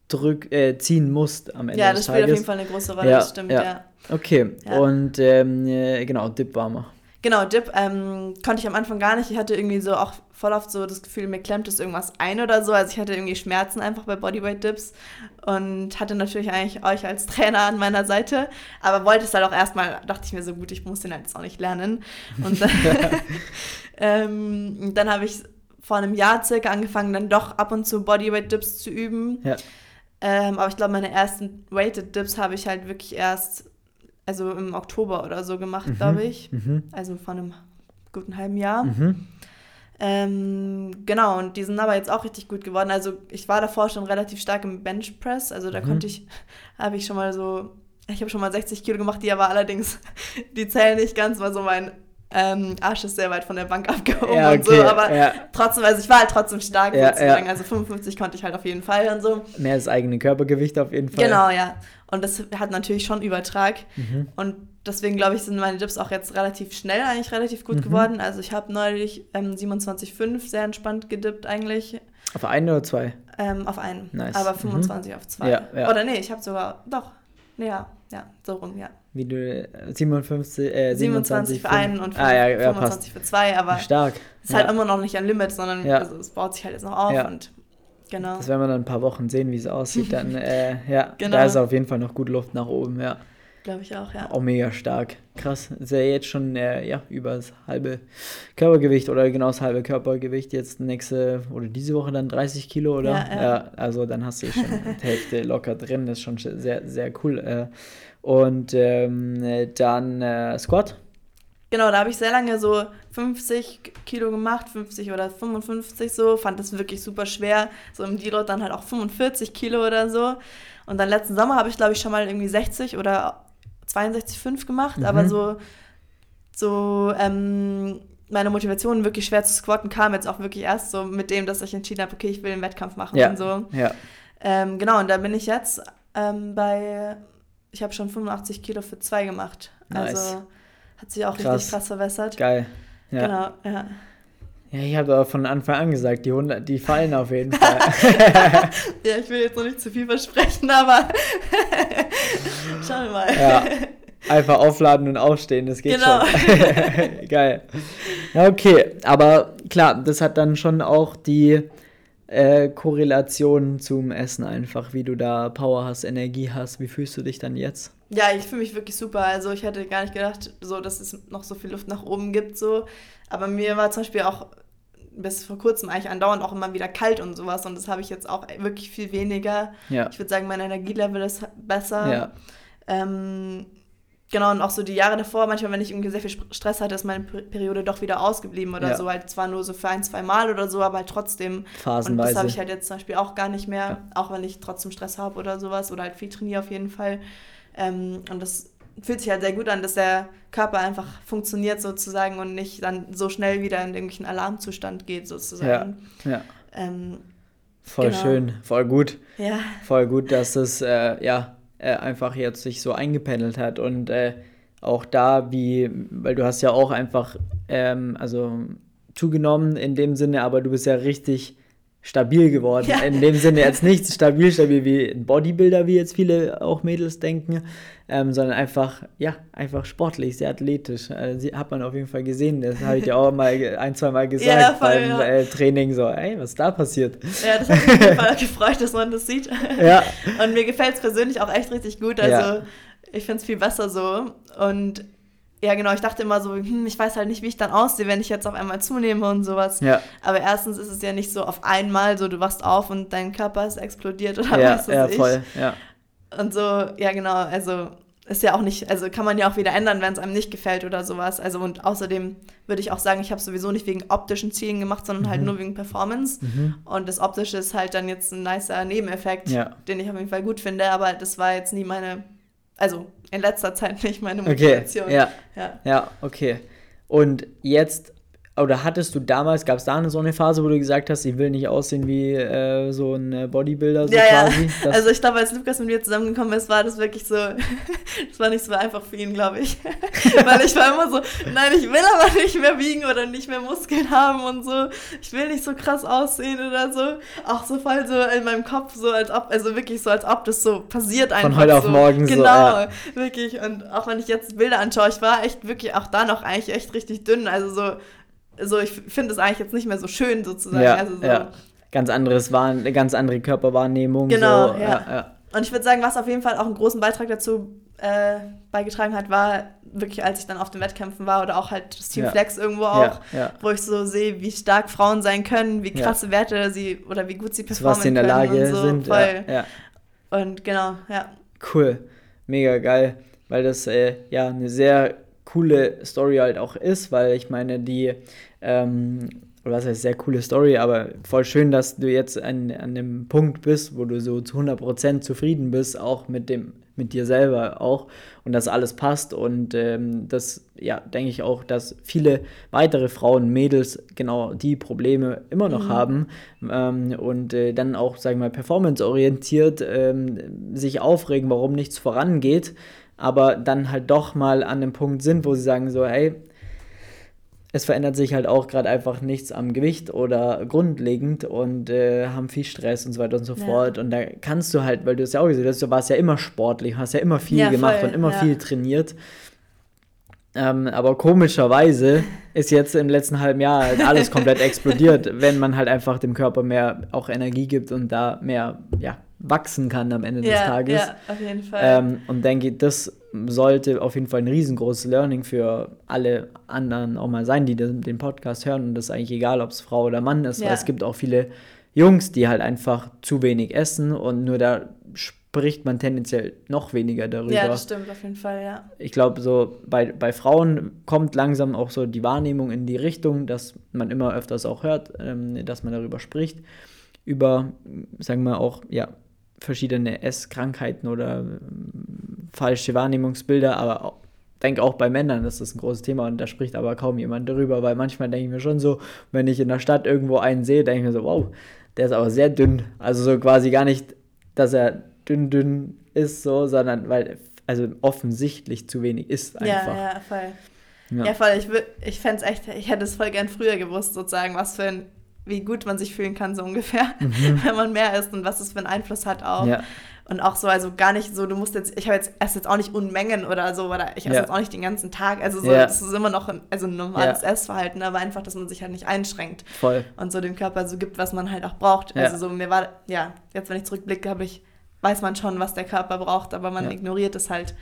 drück, äh, ziehen musst am Ende Ja, das spielt auf jeden Fall eine große Rolle, ja, das stimmt, ja. ja. Okay, ja. und ähm, äh, genau, Dip war mal. Genau, Dip ähm, konnte ich am Anfang gar nicht. Ich hatte irgendwie so auch voll oft so das Gefühl, mir klemmt es irgendwas ein oder so. Also ich hatte irgendwie Schmerzen einfach bei Bodyweight Dips und hatte natürlich eigentlich euch als Trainer an meiner Seite, aber wollte es halt auch erstmal, dachte ich mir so gut, ich muss den halt jetzt auch nicht lernen. Und dann, ähm, dann habe ich vor einem Jahr circa angefangen, dann doch ab und zu Bodyweight Dips zu üben. Ja. Ähm, aber ich glaube, meine ersten Weighted Dips habe ich halt wirklich erst also im Oktober oder so gemacht, mhm. glaube ich. Mhm. Also vor einem guten halben Jahr. Mhm. Ähm, genau, und die sind aber jetzt auch richtig gut geworden. Also ich war davor schon relativ stark im Benchpress, also da mhm. konnte ich, habe ich schon mal so, ich habe schon mal 60 Kilo gemacht, die aber allerdings, die zählen nicht ganz, weil so mein ähm, Arsch ist sehr weit von der Bank abgehoben ja, okay, und so, aber ja. trotzdem, also ich war halt trotzdem stark ja, sozusagen, also 55 konnte ich halt auf jeden Fall und so. Mehr als eigene Körpergewicht auf jeden Fall. Genau, ja. Und das hat natürlich schon Übertrag. Mhm. Und deswegen glaube ich, sind meine Dips auch jetzt relativ schnell eigentlich relativ gut mhm. geworden. Also ich habe neulich ähm, 27,5 sehr entspannt gedippt eigentlich. Auf einen oder zwei? Ähm, auf einen. Nice. Aber 25 mhm. auf zwei. Ja, ja. Oder nee, ich habe sogar, doch, ja, ja, so rum, ja. Wie du 57, äh, 27 für einen und ah, ja, 25 für zwei, aber stark. ist halt immer noch nicht ein Limit, sondern also, es baut sich halt jetzt noch auf und Genau. Das werden wir dann ein paar Wochen sehen, wie es aussieht. Dann, äh, ja, genau. da ist auf jeden Fall noch gut Luft nach oben, ja. Glaube ich auch, ja. Auch mega stark. Krass. Ist ja jetzt schon äh, ja, über das halbe Körpergewicht oder genau das halbe Körpergewicht. Jetzt nächste oder diese Woche dann 30 Kilo, oder? Ja, ja. ja also dann hast du schon die Hälfte locker drin. Das ist schon sehr, sehr cool. Äh. Und ähm, dann äh, Squat. Genau, da habe ich sehr lange so 50 Kilo gemacht, 50 oder 55 so, fand das wirklich super schwer. So im Deload dann halt auch 45 Kilo oder so. Und dann letzten Sommer habe ich, glaube ich, schon mal irgendwie 60 oder 62,5 gemacht, mhm. aber so, so ähm, meine Motivation wirklich schwer zu squatten kam jetzt auch wirklich erst so mit dem, dass ich entschieden habe, okay, ich will einen Wettkampf machen ja. und so. Ja. Ähm, genau, und da bin ich jetzt ähm, bei, ich habe schon 85 Kilo für zwei gemacht. Nice. Also hat sich auch krass. richtig krass verbessert. Geil. Ja. Genau, ja. Ja, ich habe aber von Anfang an gesagt, die 100, die fallen auf jeden Fall. ja, ich will jetzt noch nicht zu viel versprechen, aber schauen wir mal. Ja, einfach aufladen und aufstehen, das geht genau. schon. Geil. Ja, okay, aber klar, das hat dann schon auch die äh, Korrelation zum Essen einfach, wie du da Power hast, Energie hast. Wie fühlst du dich dann jetzt? Ja, ich fühle mich wirklich super. Also ich hätte gar nicht gedacht, so, dass es noch so viel Luft nach oben gibt. So. Aber mir war zum Beispiel auch bis vor kurzem eigentlich andauernd auch immer wieder kalt und sowas. Und das habe ich jetzt auch wirklich viel weniger. Ja. Ich würde sagen, mein Energielevel ist besser. Ja. Ähm, genau, und auch so die Jahre davor, manchmal, wenn ich irgendwie sehr viel Stress hatte, ist meine Periode doch wieder ausgeblieben oder ja. so. Halt zwar nur so für ein, zwei Mal oder so, aber halt trotzdem. Phasenweise. Und das habe ich halt jetzt zum Beispiel auch gar nicht mehr, auch wenn ich trotzdem Stress habe oder sowas oder halt viel trainiere auf jeden Fall. Ähm, und das fühlt sich halt sehr gut an, dass der Körper einfach funktioniert sozusagen und nicht dann so schnell wieder in irgendwelchen Alarmzustand geht sozusagen. Ja, ja. Ähm, voll genau. schön, voll gut. Ja. Voll gut, dass es äh, ja äh, einfach jetzt sich so eingependelt hat und äh, auch da, wie, weil du hast ja auch einfach, ähm, also zugenommen in dem Sinne, aber du bist ja richtig stabil geworden. Ja. In dem Sinne jetzt nicht stabil, stabil wie ein Bodybuilder, wie jetzt viele auch Mädels denken, ähm, sondern einfach, ja, einfach sportlich, sehr athletisch. Also, hat man auf jeden Fall gesehen. Das habe ich ja auch mal ein, zwei Mal gesagt ja, voll, beim ja. äh, Training. So, ey, was ist da passiert? Ja, das hat mich auf jeden Fall gefreut, dass man das sieht. Ja. Und mir gefällt es persönlich auch echt richtig gut. Also ich finde es viel besser so. Und ja, genau, ich dachte immer so, hm, ich weiß halt nicht, wie ich dann aussehe, wenn ich jetzt auf einmal zunehme und sowas. Ja. Aber erstens ist es ja nicht so auf einmal so, du wachst auf und dein Körper ist explodiert oder ja, was weiß ja, ich. Voll, ja. Und so, ja, genau, also ist ja auch nicht, also kann man ja auch wieder ändern, wenn es einem nicht gefällt oder sowas. Also und außerdem würde ich auch sagen, ich habe sowieso nicht wegen optischen Zielen gemacht, sondern halt mhm. halt nur wegen Performance. Mhm. Und das Optische ist halt dann jetzt ein nicer Nebeneffekt, ja. den ich auf jeden Fall gut finde, aber das war jetzt nie meine also in letzter Zeit nicht meine Motivation. Okay, ja. ja. Ja, okay. Und jetzt oder hattest du damals, gab es da so eine Phase, wo du gesagt hast, ich will nicht aussehen wie äh, so ein Bodybuilder, so ja, quasi? Ja. Also ich glaube, als Lukas mit mir zusammengekommen ist, war das wirklich so, das war nicht so einfach für ihn, glaube ich. Weil ich war immer so, nein, ich will aber nicht mehr wiegen oder nicht mehr Muskeln haben und so. Ich will nicht so krass aussehen oder so. Auch so voll so in meinem Kopf, so als ob, also wirklich so, als ob das so passiert einfach. Von heute so. auf morgen genau, so. Genau, ja. wirklich. Und auch wenn ich jetzt Bilder anschaue, ich war echt wirklich auch da noch eigentlich echt richtig dünn. Also so so, ich finde es eigentlich jetzt nicht mehr so schön sozusagen. Ja, also so, ja. Ganz anderes war eine ganz andere Körperwahrnehmung. Genau, so, ja. ja, ja. Und ich würde sagen, was auf jeden Fall auch einen großen Beitrag dazu äh, beigetragen hat, war wirklich, als ich dann auf den Wettkämpfen war oder auch halt das Team. Flex irgendwo auch, wo ich so sehe, wie stark Frauen sein können, wie krasse Werte sie oder wie gut sie performen was sie in der Lage so. sind. Voll. Ja, Und genau, ja. Cool, mega geil, weil das äh, ja eine sehr coole Story halt auch ist, weil ich meine, die, ähm, oder was heißt sehr coole Story, aber voll schön, dass du jetzt an, an dem Punkt bist, wo du so zu 100% zufrieden bist, auch mit dem mit dir selber auch und dass alles passt und ähm, das, ja, denke ich auch, dass viele weitere Frauen, Mädels genau die Probleme immer noch mhm. haben ähm, und äh, dann auch, sagen wir mal, performanceorientiert ähm, sich aufregen, warum nichts vorangeht aber dann halt doch mal an dem Punkt sind, wo sie sagen so, hey, es verändert sich halt auch gerade einfach nichts am Gewicht oder grundlegend und äh, haben viel Stress und so weiter und so ja. fort. Und da kannst du halt, weil du es ja auch gesehen hast, du warst ja immer sportlich, hast ja immer viel ja, gemacht voll, und immer ja. viel trainiert. Ähm, aber komischerweise ist jetzt im letzten halben Jahr halt alles komplett explodiert, wenn man halt einfach dem Körper mehr auch Energie gibt und da mehr ja, wachsen kann am Ende ja, des Tages. Ja, auf jeden Fall. Ähm, und denke, das sollte auf jeden Fall ein riesengroßes Learning für alle anderen auch mal sein, die den Podcast hören. Und das ist eigentlich egal, ob es Frau oder Mann ist, ja. weil es gibt auch viele Jungs, die halt einfach zu wenig essen und nur da spricht man tendenziell noch weniger darüber. Ja, das stimmt auf jeden Fall, ja. Ich glaube, so bei, bei Frauen kommt langsam auch so die Wahrnehmung in die Richtung, dass man immer öfters auch hört, ähm, dass man darüber spricht. Über, sagen wir auch, ja, verschiedene Esskrankheiten oder ähm, falsche Wahrnehmungsbilder, aber ich denke auch bei Männern ist das ein großes Thema und da spricht aber kaum jemand darüber, weil manchmal denke ich mir schon so, wenn ich in der Stadt irgendwo einen sehe, denke ich mir so, wow, der ist aber sehr dünn. Also so quasi gar nicht, dass er dünn, dünn ist, so, sondern weil, also offensichtlich zu wenig ist einfach. Ja, ja, voll. Ja, ja voll. Ich, ich fände es echt, ich hätte es voll gern früher gewusst, sozusagen, was für ein wie gut man sich fühlen kann, so ungefähr, mhm. wenn man mehr isst und was es für einen Einfluss hat auch. Ja. Und auch so, also gar nicht so, du musst jetzt, ich habe jetzt, esse jetzt auch nicht Unmengen oder so, oder ich esse ja. jetzt auch nicht den ganzen Tag. Also so, ja. das ist immer noch ein, also ein normales Essverhalten, aber einfach, dass man sich halt nicht einschränkt. Voll. Und so dem Körper so gibt, was man halt auch braucht. Also so, mir war, ja, jetzt wenn ich zurückblicke, habe ich, weiß man schon, was der Körper braucht, aber man ignoriert es halt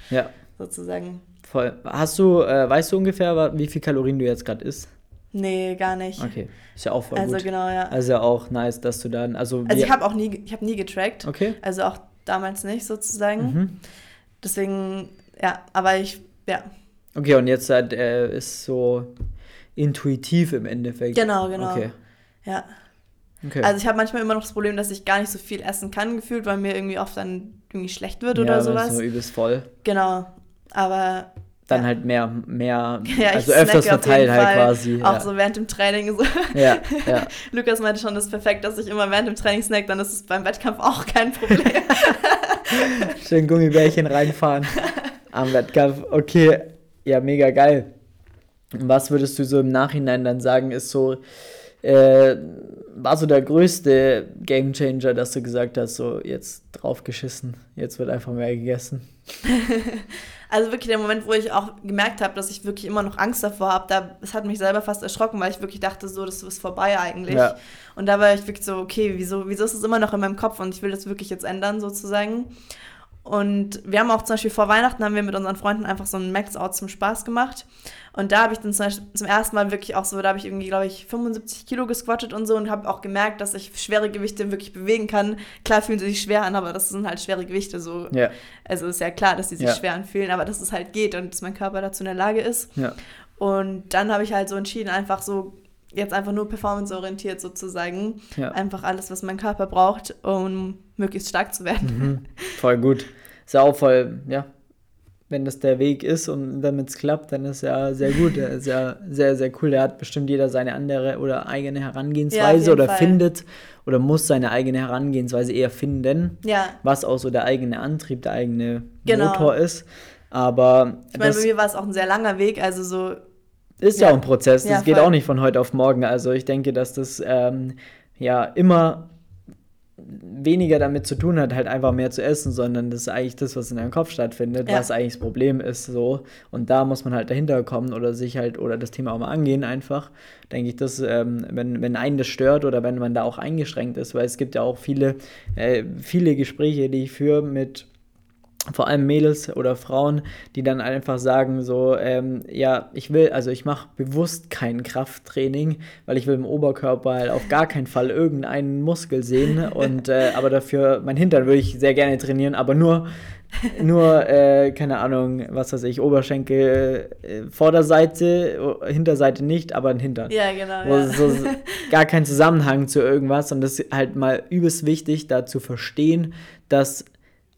sozusagen. Voll. Hast du, äh, weißt du ungefähr, wie viel Kalorien du jetzt gerade isst? Nee, gar nicht. Okay, ist ja auch voll also, gut. genau, ja. Also auch nice, dass du dann, also... Also ich habe auch nie, ich habe nie getrackt. Okay. Also auch damals nicht sozusagen. Mhm. Deswegen, ja, aber ich, ja. Okay, und jetzt halt, äh, ist so intuitiv im Endeffekt. Genau, genau. Okay. Ja. Okay. Also ich habe manchmal immer noch das Problem, dass ich gar nicht so viel essen kann, gefühlt, weil mir irgendwie oft dann irgendwie schlecht wird ja, oder sowas. Ja, so übelst voll. Genau. Aber dann ja. halt mehr, mehr, ja, also öfters verteilt halt Fall. quasi. Auch ja. so während dem Training so. Ja, ja. Lukas meinte schon, das ist perfekt, dass ich immer während dem Training snack, dann ist es beim Wettkampf auch kein Problem. Schön Gummibärchen reinfahren am Wettkampf. Okay, ja, mega geil. Was würdest du so im Nachhinein dann sagen, ist so, äh, war so der größte Gamechanger, dass du gesagt hast, so jetzt drauf geschissen, jetzt wird einfach mehr gegessen? Also wirklich der Moment, wo ich auch gemerkt habe, dass ich wirklich immer noch Angst davor habe, da, es hat mich selber fast erschrocken, weil ich wirklich dachte, so, das ist vorbei eigentlich. Ja. Und da war ich wirklich so, okay, wieso, wieso ist es immer noch in meinem Kopf und ich will das wirklich jetzt ändern sozusagen. Und wir haben auch zum Beispiel vor Weihnachten haben wir mit unseren Freunden einfach so einen Max-Out zum Spaß gemacht. Und da habe ich dann zum, zum, ersten Mal wirklich auch so, da habe ich irgendwie, glaube ich, 75 Kilo gesquattet und so und habe auch gemerkt, dass ich schwere Gewichte wirklich bewegen kann. Klar fühlen sie sich schwer an, aber das sind halt schwere Gewichte so. Ja. Also ist ja klar, dass sie sich ja. schwer anfühlen, aber dass es halt geht und dass mein Körper dazu in der Lage ist. Ja. Und dann habe ich halt so entschieden, einfach so jetzt einfach nur performanceorientiert sozusagen. Ja. Einfach alles, was mein Körper braucht, um möglichst stark zu werden. Mhm. Voll gut. Ist ja auch voll, ja, wenn das der Weg ist und damit es klappt, dann ist ja sehr gut. Er ist ja sehr, sehr cool. Da hat bestimmt jeder seine andere oder eigene Herangehensweise ja, oder Fall. findet oder muss seine eigene Herangehensweise eher finden, ja. was auch so der eigene Antrieb, der eigene genau. Motor ist. Aber ich meine, bei mir war es auch ein sehr langer Weg, also so ist ja, ja auch ein Prozess, das ja, geht auch nicht von heute auf morgen. Also ich denke, dass das ähm, ja immer weniger damit zu tun hat, halt einfach mehr zu essen, sondern das ist eigentlich das, was in deinem Kopf stattfindet, ja. was eigentlich das Problem ist, so. Und da muss man halt dahinter kommen oder sich halt, oder das Thema auch mal angehen einfach. Denke ich, dass, ähm, wenn, wenn einen das stört oder wenn man da auch eingeschränkt ist, weil es gibt ja auch viele, äh, viele Gespräche, die ich führe mit vor allem Mädels oder Frauen, die dann einfach sagen so, ähm, ja, ich will, also ich mache bewusst kein Krafttraining, weil ich will im Oberkörper halt auf gar keinen Fall irgendeinen Muskel sehen und äh, aber dafür mein Hintern würde ich sehr gerne trainieren, aber nur nur äh, keine Ahnung, was weiß ich, Oberschenkel, äh, Vorderseite, Hinterseite nicht, aber ein Hintern. Ja, genau. Ja. So, gar kein Zusammenhang zu irgendwas und das ist halt mal übelst wichtig, da zu verstehen, dass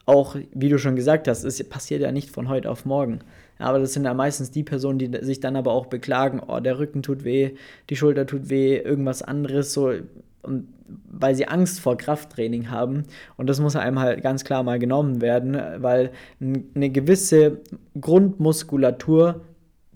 auch, wie du schon gesagt hast, es passiert ja nicht von heute auf morgen. Aber das sind ja meistens die Personen, die sich dann aber auch beklagen, oh, der Rücken tut weh, die Schulter tut weh, irgendwas anderes, so, und weil sie Angst vor Krafttraining haben. Und das muss einem halt ganz klar mal genommen werden, weil eine gewisse Grundmuskulatur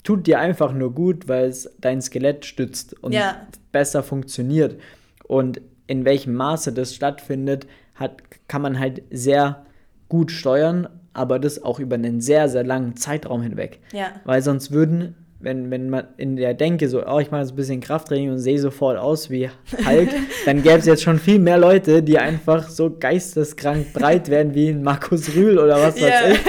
tut dir einfach nur gut, weil es dein Skelett stützt und ja. besser funktioniert. Und in welchem Maße das stattfindet, hat, kann man halt sehr gut steuern, aber das auch über einen sehr, sehr langen Zeitraum hinweg. Ja. Weil sonst würden, wenn, wenn man in der Denke so, oh, ich mache jetzt ein bisschen Krafttraining und sehe sofort aus wie Hulk, dann gäbe es jetzt schon viel mehr Leute, die einfach so geisteskrank breit werden wie ein Markus Rühl oder was weiß yeah. ich.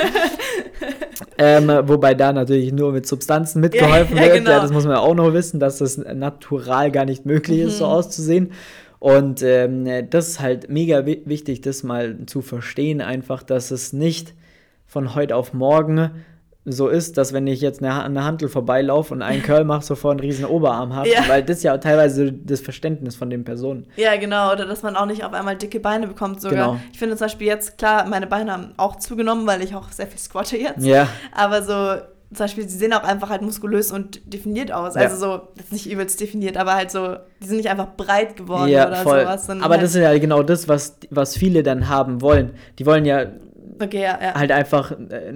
Ähm, wobei da natürlich nur mit Substanzen mitgeholfen ja, ja, wird. Genau. Ja, das muss man auch noch wissen, dass das natural gar nicht möglich ist, mhm. so auszusehen. Und ähm, das ist halt mega wichtig, das mal zu verstehen, einfach, dass es nicht von heute auf morgen so ist, dass wenn ich jetzt eine, eine Handel vorbeilaufe und einen Curl mache, sofort einen riesen Oberarm habe, ja. weil das ja teilweise das Verständnis von den Personen. Ja, genau, oder dass man auch nicht auf einmal dicke Beine bekommt sogar. Genau. Ich finde zum Beispiel jetzt, klar, meine Beine haben auch zugenommen, weil ich auch sehr viel squatte jetzt. Ja. Aber so zum Beispiel, sie sehen auch einfach halt muskulös und definiert aus. Ja. Also so, jetzt nicht übelst definiert, aber halt so, die sind nicht einfach breit geworden ja, oder voll. sowas. Aber halt das ist ja genau das, was, was viele dann haben wollen. Die wollen ja, okay, ja, ja. halt einfach äh,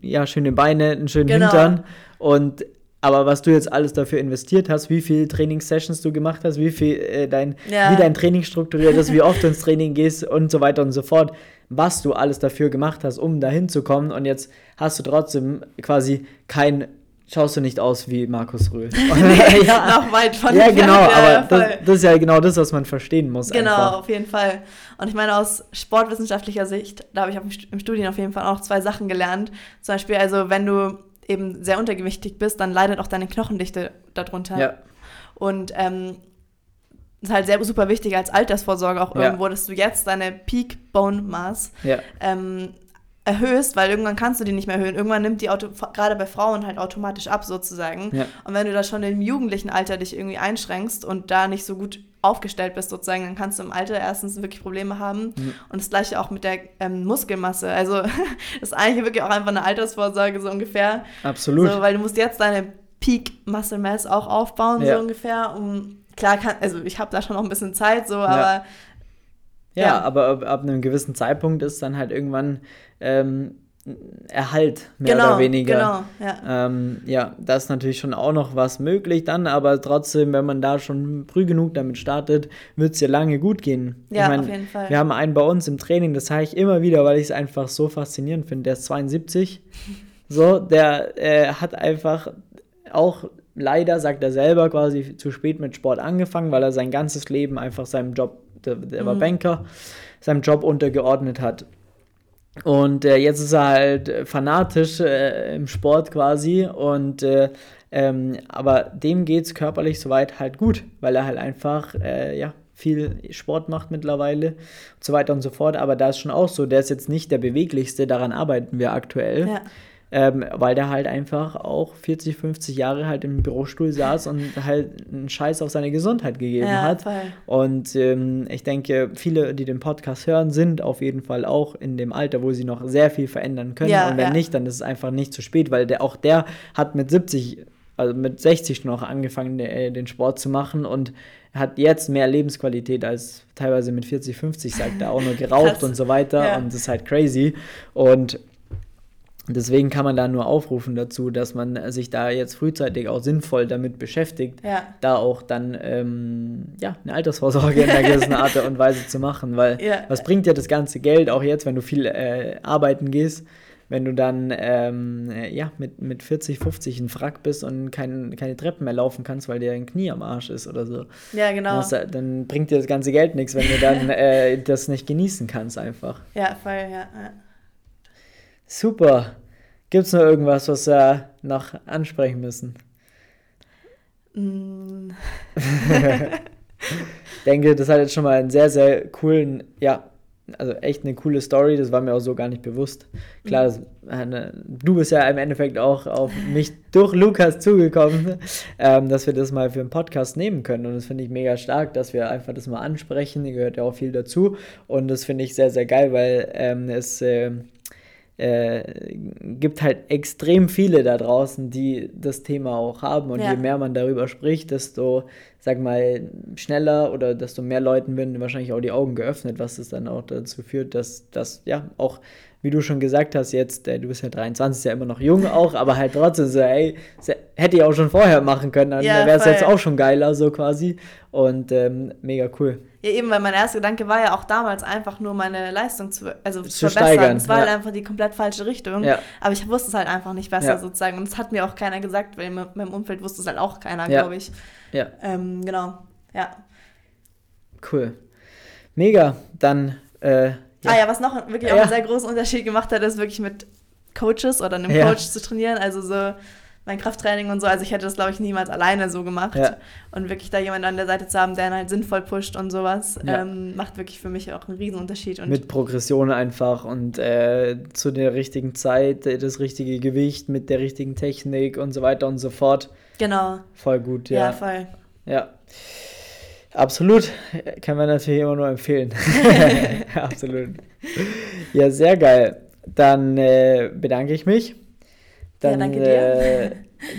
ja, schöne Beine, einen schönen genau. Hintern und aber was du jetzt alles dafür investiert hast, wie viele Trainingssessions du gemacht hast, wie viel äh, dein, ja. wie dein Training strukturiert ist, wie oft du ins Training gehst und so weiter und so fort, was du alles dafür gemacht hast, um dahin zu kommen und jetzt hast du trotzdem quasi kein schaust du nicht aus wie Markus Röhl. nee, ja, noch weit von Ja, genau, aber das, das, ist ja genau das, was man verstehen muss. Genau, einfach. auf jeden Fall. Und ich meine, aus sportwissenschaftlicher Sicht, da habe ich im Studium auf jeden Fall auch zwei Sachen gelernt. Zum Beispiel, also wenn du eben sehr untergewichtig bist, dann leidet auch deine Knochendichte darunter. Ja. Und ähm, ist halt sehr super wichtig als Altersvorsorge auch ja. irgendwo, dass du jetzt deine Peak Bone Mass ja. ähm, erhöhst, weil irgendwann kannst du die nicht mehr erhöhen. Irgendwann nimmt die Auto, gerade bei Frauen halt automatisch ab sozusagen. Ja. Und wenn du da schon im jugendlichen Alter dich irgendwie einschränkst und da nicht so gut aufgestellt bist sozusagen, dann kannst du im Alter erstens wirklich Probleme haben. Mhm. Und das gleiche auch mit der ähm, Muskelmasse. Also das ist eigentlich wirklich auch einfach eine Altersvorsorge so ungefähr. Absolut. So, weil du musst jetzt deine Peak Muscle Mass auch aufbauen, ja. so ungefähr. Um, klar, kann, also ich habe da schon noch ein bisschen Zeit, so, aber ja. Ja, aber ab, ab, einem gewissen Zeitpunkt ist dann halt irgendwann ähm, Erhalt, mehr genau, oder weniger. Genau, ja. Ähm, ja, das ist natürlich schon auch noch was möglich dann, aber trotzdem, wenn man da schon früh genug damit startet, wird es ja lange gut gehen. Ja, ich mein, auf jeden Fall. Wir haben einen bei uns im Training, das sage ich immer wieder, weil ich es einfach so faszinierend finde. Der ist 72. so, der äh, hat einfach auch leider, sagt er selber, quasi zu spät mit Sport angefangen, weil er sein ganzes Leben einfach seinem Job, der, der mhm. war Banker, seinem Job untergeordnet hat. Und äh, jetzt ist er halt äh, fanatisch äh, im Sport quasi und äh, ähm, aber dem geht es körperlich soweit halt gut, weil er halt einfach äh, ja, viel Sport macht mittlerweile und so weiter und so fort. Aber da ist schon auch so, der ist jetzt nicht der beweglichste, daran arbeiten wir aktuell. Ja ähm, weil der halt einfach auch 40, 50 Jahre halt im Bürostuhl saß und halt einen Scheiß auf seine Gesundheit gegeben ja, hat. Voll. Und ähm, ich denke, viele, die den Podcast hören, sind auf jeden Fall auch in dem Alter, wo sie noch sehr viel verändern können. Ja, und wenn ja. nicht, dann ist es einfach nicht zu spät, weil der auch der hat mit 70, also mit 60 noch angefangen, de, den Sport zu machen und hat jetzt mehr Lebensqualität als teilweise mit 40, 50, sagt er, auch nur geraucht und so weiter. Ja. Und das ist halt crazy. Und Deswegen kann man da nur aufrufen dazu, dass man sich da jetzt frühzeitig auch sinnvoll damit beschäftigt, ja. da auch dann ähm, ja, eine Altersvorsorge in einer gewissen Art und Weise zu machen. Weil ja. was bringt dir das ganze Geld, auch jetzt, wenn du viel äh, arbeiten gehst, wenn du dann ähm, ja, mit, mit 40, 50 ein Frack bist und kein, keine Treppen mehr laufen kannst, weil dir ein Knie am Arsch ist oder so. Ja, genau. Das, dann bringt dir das ganze Geld nichts, wenn du dann äh, das nicht genießen kannst einfach. Ja, voll, ja. ja. Super. Gibt es noch irgendwas, was wir noch ansprechen müssen? Mm. ich denke, das hat jetzt schon mal einen sehr, sehr coolen, ja, also echt eine coole Story, das war mir auch so gar nicht bewusst. Klar, das, äh, du bist ja im Endeffekt auch auf mich durch Lukas zugekommen, ähm, dass wir das mal für einen Podcast nehmen können. Und das finde ich mega stark, dass wir einfach das mal ansprechen. Da gehört ja auch viel dazu. Und das finde ich sehr, sehr geil, weil ähm, es äh, äh, gibt halt extrem viele da draußen, die das Thema auch haben. Und ja. je mehr man darüber spricht, desto, sag mal, schneller oder desto mehr Leuten werden wahrscheinlich auch die Augen geöffnet, was es dann auch dazu führt, dass das ja auch wie du schon gesagt hast, jetzt, äh, du bist ja 23, ist ja immer noch jung auch, aber halt trotzdem so, ey, hätte ich auch schon vorher machen können, dann ja, wäre es jetzt auch schon geiler, so quasi. Und ähm, mega cool. Ja, eben, weil mein erster Gedanke war ja auch damals einfach nur meine Leistung zu, also zu, zu verbessern. Es war ja. halt einfach die komplett falsche Richtung. Ja. Aber ich wusste es halt einfach nicht besser ja. sozusagen. Und es hat mir auch keiner gesagt, weil in meinem Umfeld wusste es halt auch keiner, glaube ich. Ja. Ähm, genau, ja. Cool. Mega. Dann äh, ja. Ah ja, was noch wirklich auch einen sehr großen Unterschied gemacht hat, ist wirklich mit Coaches oder einem ja. Coach zu trainieren. Also so mein Krafttraining und so. Also ich hätte das, glaube ich, niemals alleine so gemacht. Ja. Und wirklich da jemanden an der Seite zu haben, der ihn halt sinnvoll pusht und sowas, ja. ähm, macht wirklich für mich auch einen Riesenunterschied. Und mit Progression einfach und äh, zu der richtigen Zeit, äh, das richtige Gewicht, mit der richtigen Technik und so weiter und so fort. Genau. Voll gut, ja. Ja, voll. Ja. Absolut, kann man natürlich immer nur empfehlen. Absolut. Ja, sehr geil. Dann äh, bedanke ich mich. Dann ja, danke dir. Äh,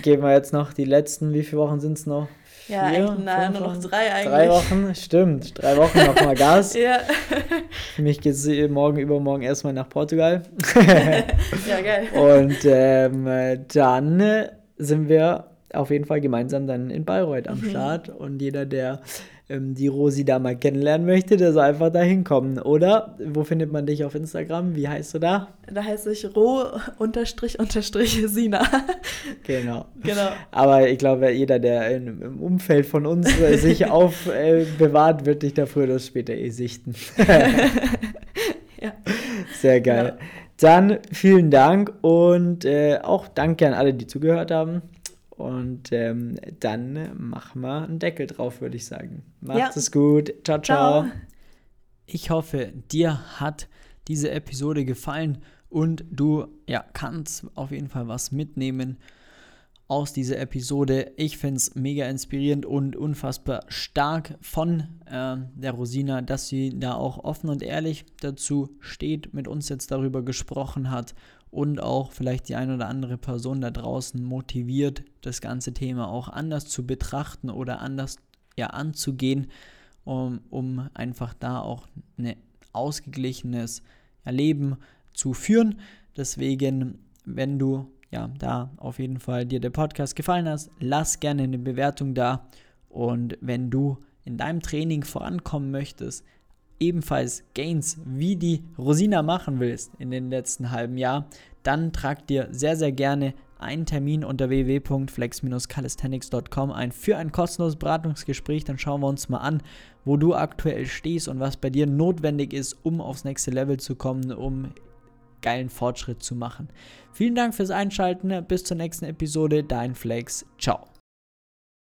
geben wir jetzt noch die letzten, wie viele Wochen sind es noch? Ja, Vier, eigentlich na, nur noch drei eigentlich. Drei Wochen, stimmt. Drei Wochen nochmal Gas. ja. Für mich geht es morgen, übermorgen erstmal nach Portugal. ja, geil. Und ähm, dann sind wir auf jeden Fall gemeinsam dann in Bayreuth am mhm. Start. Und jeder, der ähm, die Rosi da mal kennenlernen möchte, der soll einfach da hinkommen. Oder wo findet man dich auf Instagram? Wie heißt du da? Da heiße ich ro-sina. Genau. genau. Aber ich glaube, jeder, der in, im Umfeld von uns äh, sich aufbewahrt, äh, wird dich da früher oder später eh sichten. ja. Sehr geil. Genau. Dann vielen Dank und äh, auch danke an alle, die zugehört haben. Und ähm, dann machen wir einen Deckel drauf, würde ich sagen. Macht ja. es gut. Ciao, ciao, ciao. Ich hoffe, dir hat diese Episode gefallen und du ja, kannst auf jeden Fall was mitnehmen aus dieser Episode. Ich finde es mega inspirierend und unfassbar stark von äh, der Rosina, dass sie da auch offen und ehrlich dazu steht, mit uns jetzt darüber gesprochen hat und auch vielleicht die ein oder andere Person da draußen motiviert, das ganze Thema auch anders zu betrachten oder anders ja, anzugehen, um, um einfach da auch ein ausgeglichenes Leben zu führen. Deswegen, wenn du ja, da auf jeden Fall dir der Podcast gefallen hast, lass gerne eine Bewertung da. Und wenn du in deinem Training vorankommen möchtest, ebenfalls Gains wie die Rosina machen willst in den letzten halben Jahr, dann trag dir sehr, sehr gerne einen Termin unter www.flex-calisthenics.com ein für ein kostenloses Beratungsgespräch. Dann schauen wir uns mal an, wo du aktuell stehst und was bei dir notwendig ist, um aufs nächste Level zu kommen, um geilen Fortschritt zu machen. Vielen Dank fürs Einschalten. Bis zur nächsten Episode. Dein Flex. Ciao.